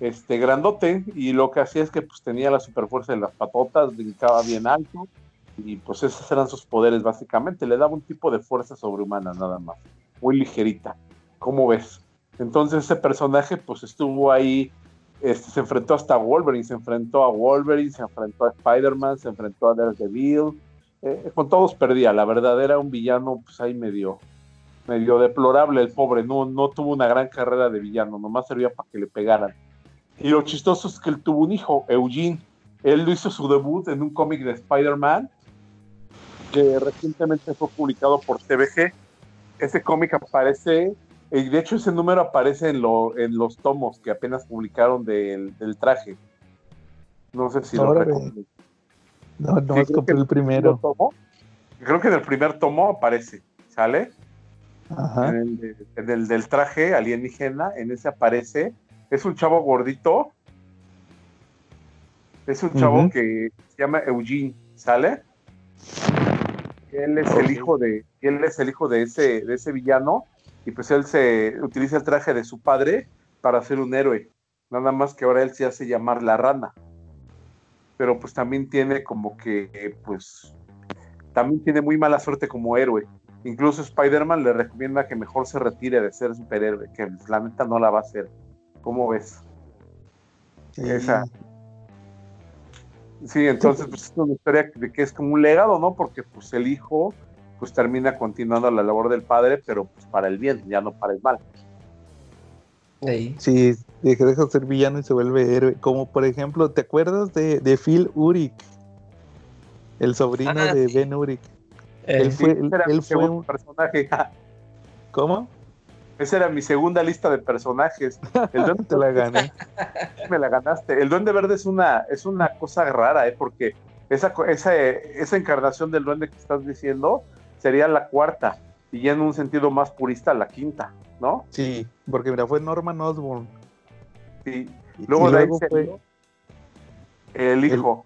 este, grandote y lo que hacía es que pues tenía la super fuerza de las patotas, brincaba bien alto y pues esos eran sus poderes básicamente, le daba un tipo de fuerza sobrehumana nada más, muy ligerita, ¿cómo ves? Entonces ese personaje pues estuvo ahí, este, se enfrentó hasta Wolverine, se enfrentó a Wolverine, se enfrentó a Spider-Man, se enfrentó a Daredevil, eh, con todos perdía, la verdad era un villano pues ahí medio, medio deplorable el pobre, no, no tuvo una gran carrera de villano, nomás servía para que le pegaran. Y lo chistoso es que él tuvo un hijo, Eugene. Él hizo su debut en un cómic de Spider-Man que recientemente fue publicado por TVG. Ese cómic aparece, y de hecho ese número aparece en, lo, en los tomos que apenas publicaron del, traje. No sé si lo recuerdo. No, no, es como el primero. creo que en el primer tomo aparece, ¿sale? Ajá. En, en el del traje alienígena, en ese aparece es un chavo gordito. Es un chavo que se llama Eugene, ¿sale? Él es el hijo de, él es el hijo de ese, de ese villano, y pues él se utiliza el traje de su padre para ser un héroe. Nada más que ahora él se hace llamar la rana. Pero pues también tiene como que, pues, también tiene muy mala suerte como héroe. Incluso Spider-Man le recomienda que mejor se retire de ser superhéroe, que la neta no la va a hacer. ¿Cómo ves? Esa. Sí, entonces pues es una historia de que es como un legado, ¿no? Porque pues el hijo pues termina continuando la labor del padre, pero pues para el bien, ya no para el mal. Sí, deja de ser villano y se vuelve héroe. Como por ejemplo, ¿te acuerdas de, de Phil Urich? El sobrino ah, de Ben Urich. él eh, fue, él, fue un personaje. ¿Cómo? Esa era mi segunda lista de personajes. El duende te la gané. Me la ganaste. El duende verde es una, es una cosa rara, ¿eh? porque esa, esa, esa encarnación del duende que estás diciendo sería la cuarta, y ya en un sentido más purista la quinta, ¿no? Sí, porque mira, fue Norman Osborn. Sí. Luego, de ahí fue el hijo.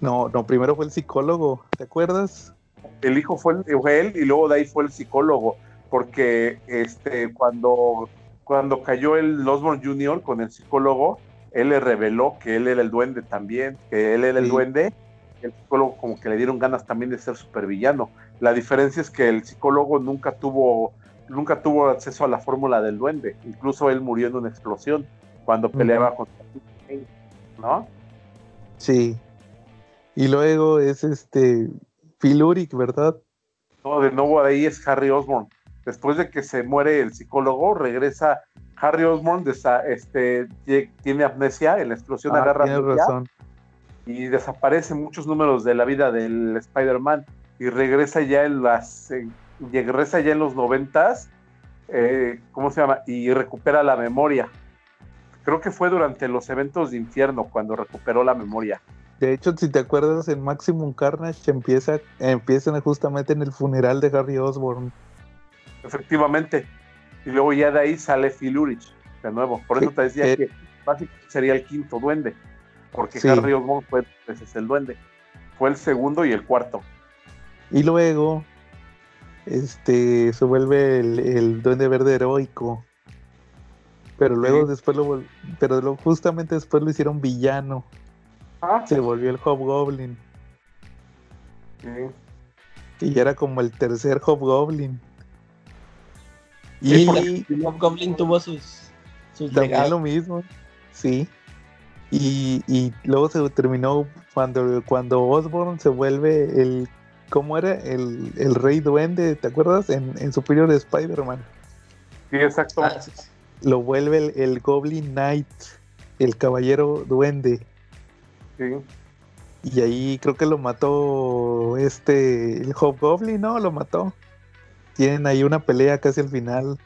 no, no, primero fue el psicólogo, ¿te acuerdas? El hijo fue él y luego de ahí fue el psicólogo porque este, cuando, cuando cayó el Osborne Jr. con el psicólogo, él le reveló que él era el duende también, que él era el duende, el psicólogo como que le dieron ganas también de ser supervillano. La diferencia es que el psicólogo nunca tuvo, nunca tuvo acceso a la fórmula del duende, incluso él murió en una explosión cuando peleaba contra ¿no? Sí. Y luego es este Phil ¿verdad? No, de nuevo ahí es Harry Osborn después de que se muere el psicólogo, regresa Harry Osborn, este, tiene amnesia, en la explosión ah, agarra amnesia y desaparece muchos números de la vida del Spider-Man y regresa ya en las regresa ya en los noventas, eh, ¿cómo se llama? Y recupera la memoria. Creo que fue durante los eventos de infierno cuando recuperó la memoria. De hecho, si te acuerdas, en Maximum Carnage empieza, empiezan justamente en el funeral de Harry Osborn efectivamente. Y luego ya de ahí sale Phil Urich, de nuevo. Por eso te decía eh, que básicamente sería el quinto duende, porque Harry Osborn fue ese es el duende. Fue el segundo y el cuarto. Y luego este se vuelve el, duende verde heroico. Pero luego después lo pero justamente después lo hicieron villano. Ah. Se volvió el Hobgoblin. Sí. Y ya era como el tercer Hobgoblin. Y Goblin tuvo sus, sus También lo mismo, sí. Y, y, luego se terminó cuando, cuando Osborn se vuelve el. ¿Cómo era? El, el rey duende, ¿te acuerdas? En, en Superior de Spider-Man. Sí, exacto. Ah, lo vuelve el, el, Goblin Knight, el caballero duende. Sí. Y ahí creo que lo mató este. El Hobgoblin, ¿no? Lo mató tienen ahí una pelea casi al final.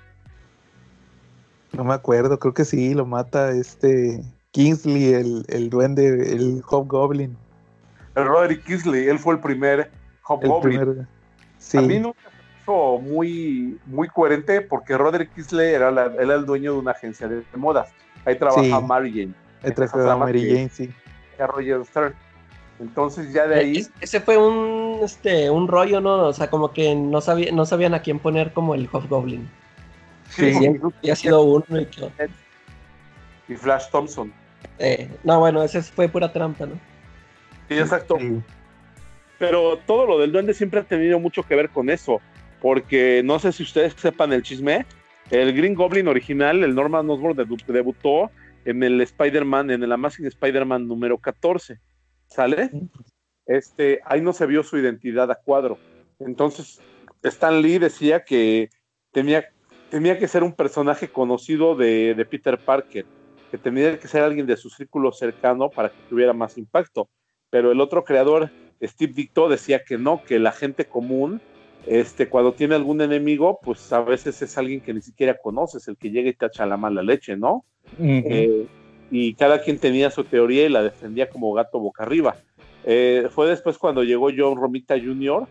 No me acuerdo, creo que sí, lo mata este Kingsley, el, el duende, el Hobgoblin. El Roderick Kingsley, él fue el primer Hobgoblin. Sí. A mí nunca fue muy, muy coherente porque Roderick Kingsley era, era, el dueño de una agencia de modas. Ahí trabaja Mary Jane. Ahí trabaja Mary Jane, sí. Roger Stern. Entonces ya de ahí. Ese fue un este un rollo, ¿no? O sea, como que no sabía, no sabían a quién poner como el Hobgoblin. Sí, y ha sido uno y Y Flash Thompson. Eh, no, bueno, ese fue pura trampa, ¿no? Sí, exacto. Pero todo lo del duende siempre ha tenido mucho que ver con eso. Porque no sé si ustedes sepan el chisme. El Green Goblin original, el Norman Osborn, debutó en el Spider-Man, en el Amazing Spider-Man número 14 ¿sale? Este, ahí no se vio su identidad a cuadro. Entonces, Stan Lee decía que tenía, tenía que ser un personaje conocido de, Peter Parker, que tenía que ser alguien de su círculo cercano para que tuviera más impacto. Pero el otro creador, Steve Dicto, decía que no, que la gente común, este, cuando tiene algún enemigo, pues a veces es alguien que ni siquiera conoces, el que llega y te echa la mala leche, ¿no? Y cada quien tenía su teoría y la defendía como gato boca arriba. Eh, fue después cuando llegó John Romita Jr.,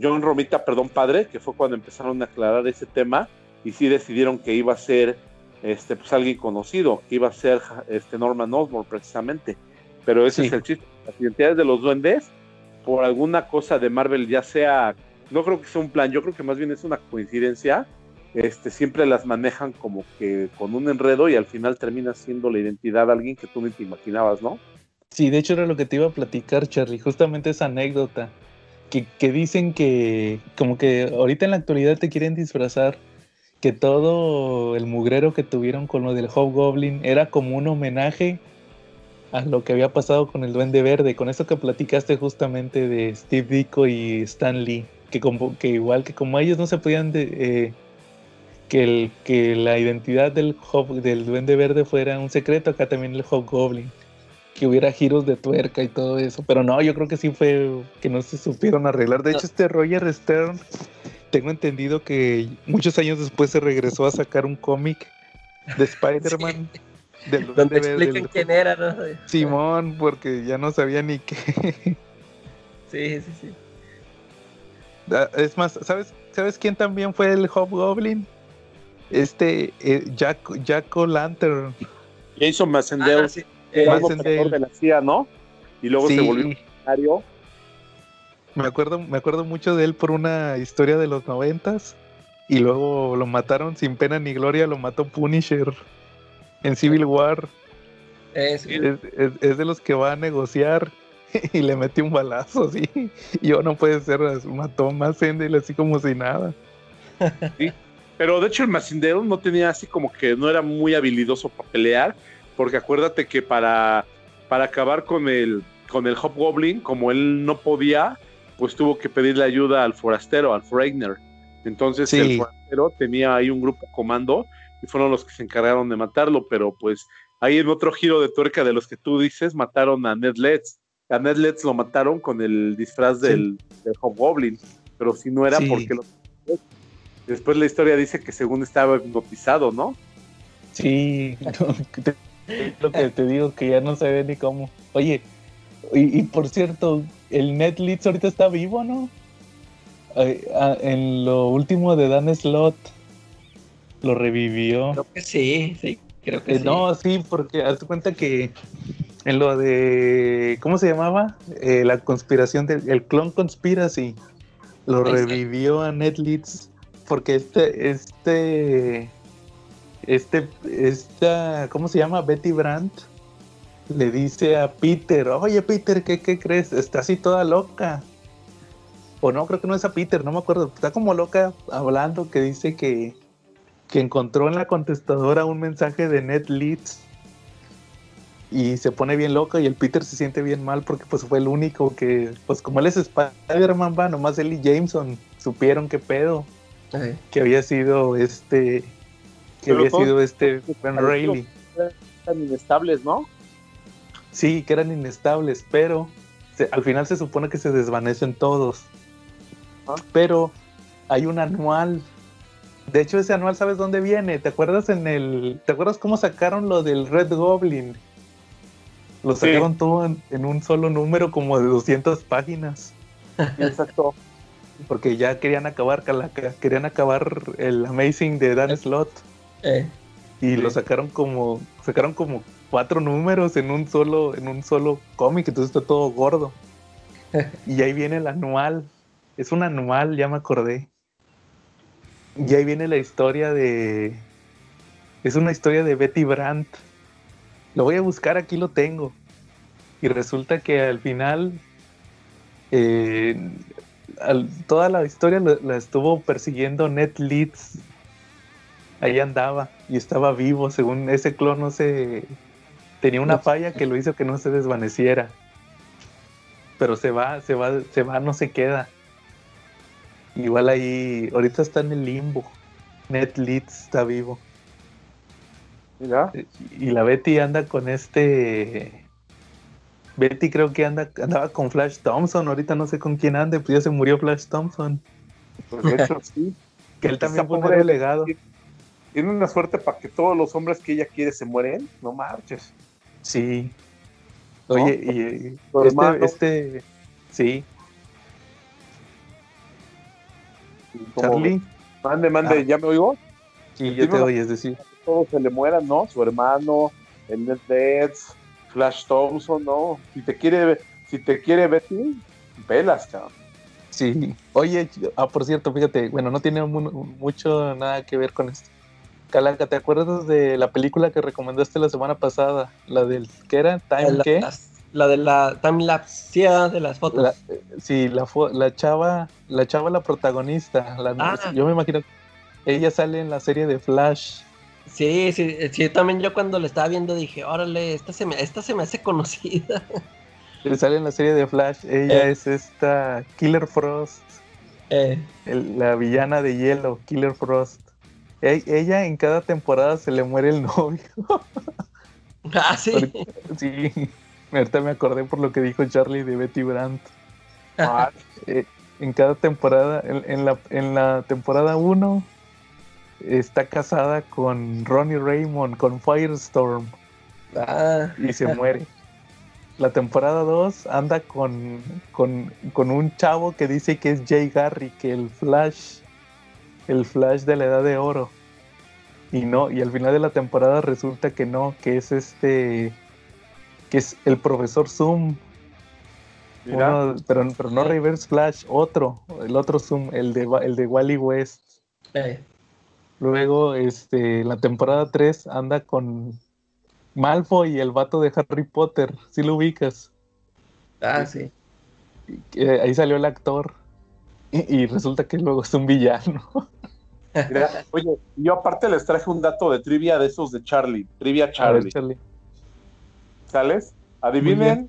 John Romita, perdón, padre, que fue cuando empezaron a aclarar ese tema y sí decidieron que iba a ser este, pues, alguien conocido, que iba a ser este, Norman Osborn precisamente. Pero ese es el chiste. Las identidades de los duendes, por alguna cosa de Marvel, ya sea, no creo que sea un plan, yo creo que más bien es una coincidencia, este, siempre las manejan como que con un enredo y al final termina siendo la identidad de alguien que tú ni te imaginabas, ¿no? Sí, de hecho era lo que te iba a platicar, Charlie, justamente esa anécdota. que, dicen que como que ahorita en la actualidad te quieren disfrazar que todo el mugrero que tuvieron con lo del Hobgoblin era como un homenaje a lo que había pasado con el Duende Verde, con eso que platicaste justamente de Steve Ditko y Stan Lee, que, como, que igual que como ellos no se podían eh, que, el, que la identidad del, del Duende Verde fuera un secreto, acá también el Hobgoblin que hubiera giros de tuerca y todo eso. Pero no, yo creo que sí fue que no se supieron arreglar. De hecho, este Roger Stern, tengo entendido que muchos años después se regresó a sacar un cómic de Spider-Man. Donde expliquen quién era, ¿no? Simón, porque ya no sabía ni qué. sí, sí, sí. Ah, es más, ¿sabes, ¿sabes quién también fue el Hobgoblin? Este, eh, Jack, Jack Lantern. Jason Massendale. Ah, sí de la CIA, ¿no? Y luego se volvió un Me acuerdo, me acuerdo mucho de él por una historia de los noventas. Y luego lo mataron sin pena ni gloria, lo mató Punisher en Civil War. Es, de los que va a negociar y le metió un balazo, sí. Y yo no puede ser, mató más Endel así como si nada. Pero de hecho el Macindero no tenía así como que no era muy habilidoso para pelear porque acuérdate que para, para acabar con el, con el Hobgoblin, como él no podía, pues tuvo que pedirle ayuda al forastero, al Freigner. Entonces el forastero tenía ahí un grupo comando y fueron los que se encargaron de matarlo, pero pues ahí en otro giro de tuerca de los que tú dices, mataron a Ned Letts. A Ned Letts lo mataron con el disfraz del, Hobgoblin, pero si no era porque lo... Después la historia dice que según estaba hipnotizado, ¿no? Sí, lo que te digo, que ya no se ve ni cómo. Oye, y, por cierto, el Netflix ahorita está vivo, ¿no? en lo último de Dan Slot lo revivió. Creo que sí, sí, creo que eh, sí. No, sí, porque hazte cuenta que en lo de. ¿Cómo se llamaba? Eh, la conspiración del. El Clone Conspiracy. Lo revivió a Netflix. Porque este. Este este, esta, ¿cómo se llama? Betty Brandt le dice a Peter, oye Peter, ¿qué, crees? Está así toda loca. O no, creo que no es a Peter, no me acuerdo. Está como loca hablando que dice que, que encontró en la contestadora un mensaje de Ned Leeds y se pone bien loca y el Peter se siente bien mal porque pues fue el único que, pues como él es Spider-Man, va, nomás él y Jameson supieron qué pedo. Que había sido este que había sido este Ben Reilly. Eran inestables, ¿no? Sí, que eran inestables, pero al final se supone que se desvanecen todos. Ah. Pero hay un anual. De hecho, ese anual, ¿sabes dónde viene? ¿Te acuerdas en el. ¿Te acuerdas cómo sacaron lo del Red Goblin? Lo sacaron todo en, un solo número, como de 200 páginas. Exacto. Porque ya querían acabar, querían acabar el Amazing de Dan Slot. Eh. y lo sacaron como sacaron como cuatro números en un solo en un solo cómic, entonces está todo gordo. y ahí viene el anual. Es un anual, ya me acordé. Y ahí viene la historia de es una historia de Betty Brandt. Lo voy a buscar, aquí lo tengo. Y resulta que al final eh, toda la historia la, la, estuvo persiguiendo Ned Leeds ahí andaba y estaba vivo, según ese clon no se tenía una falla que lo hizo que no se desvaneciera. Pero se va, se va, se va, no se queda. Igual ahí, ahorita está en el limbo. Netflix está vivo. Mira. Y la Betty anda con este. Betty creo que anda, andaba con Flash Thompson, ahorita no sé con quién ande, pues ya se murió Flash Thompson. Pues de hecho, sí. que él también fue relegado tiene una suerte para que todos los hombres que ella quiere se mueren, no marches. Sí. Oye, y este, este, sí. Charlie. Mande, mande, ah. ¿ya me oigo? Sí, yo te oigo, es decir. Todos se le mueran, ¿no? Su hermano, el Ned Flash Thompson, ¿no? Si te quiere, si te quiere Betty, velas, chaval. Sí. Oye, ah, por cierto, fíjate, bueno, no tiene mucho nada que ver con esto. Calaca, ¿te acuerdas de la película que recomendaste la semana pasada? La del, ¿qué era? ¿Time qué? La de la sí, ah, de las fotos. La, sí, la, la chava, la chava, la protagonista. La, ah. Yo me imagino ella sale en la serie de Flash. Sí, sí, sí, también yo cuando la estaba viendo dije, órale, esta se me, esta se me hace conocida. Sale en la serie de Flash, ella eh. es esta Killer Frost. Eh. la villana de hielo, Killer Frost. E, ella en cada temporada se le muere el novio. Ah, sí. sí. Ahorita me acordé por lo que dijo Charlie de Betty Brandt. Ah, eh, en cada temporada, en, la, en la temporada 1, está casada con Ronnie Raymond, con Firestorm. Ah. Y se muere. La temporada 2 anda con, con, con, un chavo que dice que es Jay Garry, que el Flash, el Flash de la Edad de Oro. Y no, y al final de la temporada resulta que no, que es este, que es el profesor Zoom. pero, pero no Reverse Flash, otro, el otro Zoom, el de, el de Wally West. Luego, este, la temporada 3 anda con Malfoy y el vato de Harry Potter, si lo ubicas. Ah, sí. ahí salió el actor. Y, resulta que luego es un villano. oye, yo aparte les traje un dato de trivia de esos de Charlie. Trivia Charlie. Charlie. ¿Sales? Adivinen,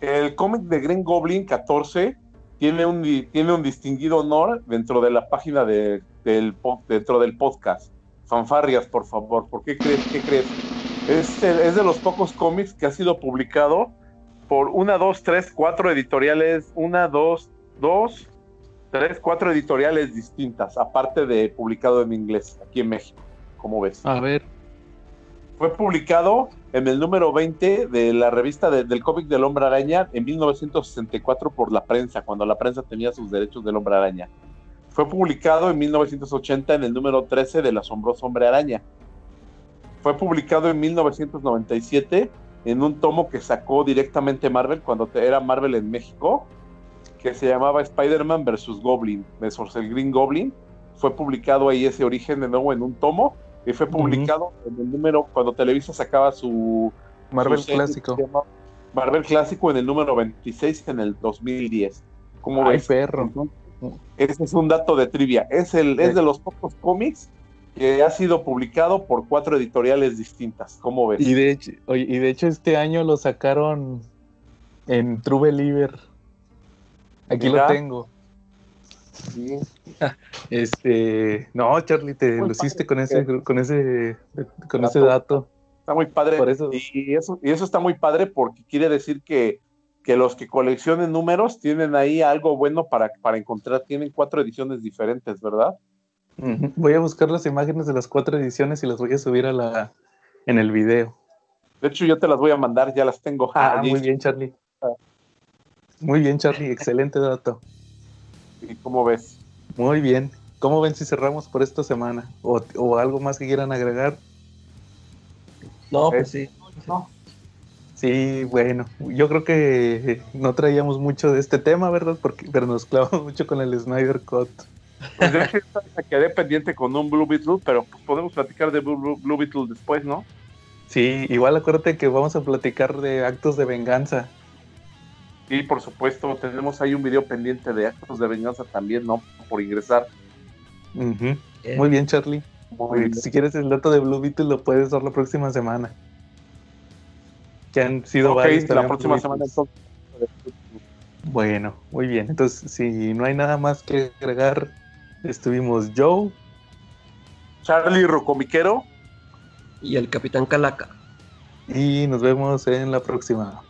el cómic de Green Goblin 14 tiene un, tiene un distinguido honor dentro de la página de, del, dentro del podcast. Fanfarrias, por favor. ¿Por qué crees? ¿Qué crees? Es, es de los pocos cómics que ha sido publicado por una, dos, tres, cuatro editoriales, una, dos, dos, tres, cuatro editoriales distintas, aparte de publicado en inglés aquí en México. ¿Cómo ves? A ver. Fue publicado en el número 20 de la revista del cómic del Hombre Araña en 1964 por la prensa, cuando la prensa tenía sus derechos del Hombre Araña. Fue publicado en 1980 en el número 13 del Asombroso Hombre Araña. Fue publicado en 1997 en un tomo que sacó directamente Marvel cuando era Marvel en México, que se llamaba Spider-Man vs. Goblin, versus el Green Goblin. Fue publicado ahí ese origen de nuevo en un tomo y fue publicado en el número cuando Televisa sacaba su Marvel clásico. Marvel clásico en el número 26 en el 2010. ¿Cómo Ay, perro. Ese es un dato de trivia. Es el es de los pocos cómics que ha sido publicado por cuatro editoriales distintas. ¿Cómo ves? Y de hecho, y de hecho este año lo sacaron en True Believer. Aquí lo tengo. Sí. Este, no, Charlie, te luciste con ese, con ese, con ese dato. Está muy padre. Y, eso, y eso está muy padre porque quiere decir que, que los que coleccionen números tienen ahí algo bueno para, para encontrar. Tienen cuatro ediciones diferentes, ¿verdad? Voy a buscar las imágenes de las cuatro ediciones y las voy a subir a la en el video. De hecho, yo te las voy a mandar, ya las tengo. Ah, muy bien, Charlie. Muy bien, Charlie, excelente dato. ¿Y cómo ves? Muy bien. ¿Cómo ven si cerramos por esta semana? ¿O, algo más que quieran agregar? No, pues sí. Sí, bueno, yo creo que no traíamos mucho de este tema, ¿verdad? Porque, pero nos clavamos mucho con el Snyder Cut. Pues de hecho, me quedé pendiente con un Blue Beetle, pero pues podemos platicar de Blue, Blue Beetle después, ¿no? Sí, igual acuérdate que vamos a platicar de actos de venganza. Sí, por supuesto, tenemos ahí un video pendiente de actos de venganza también, ¿no? Por ingresar. Muy bien, Charlie. Si quieres el dato de Blue Beetle lo puedes dar la próxima semana. Que han sido varios. la próxima semana Bueno, muy bien. Entonces, si no hay nada más que agregar, estuvimos Joe, Charlie Rocomiquero y el Capitán Calaca. Y nos vemos en la próxima.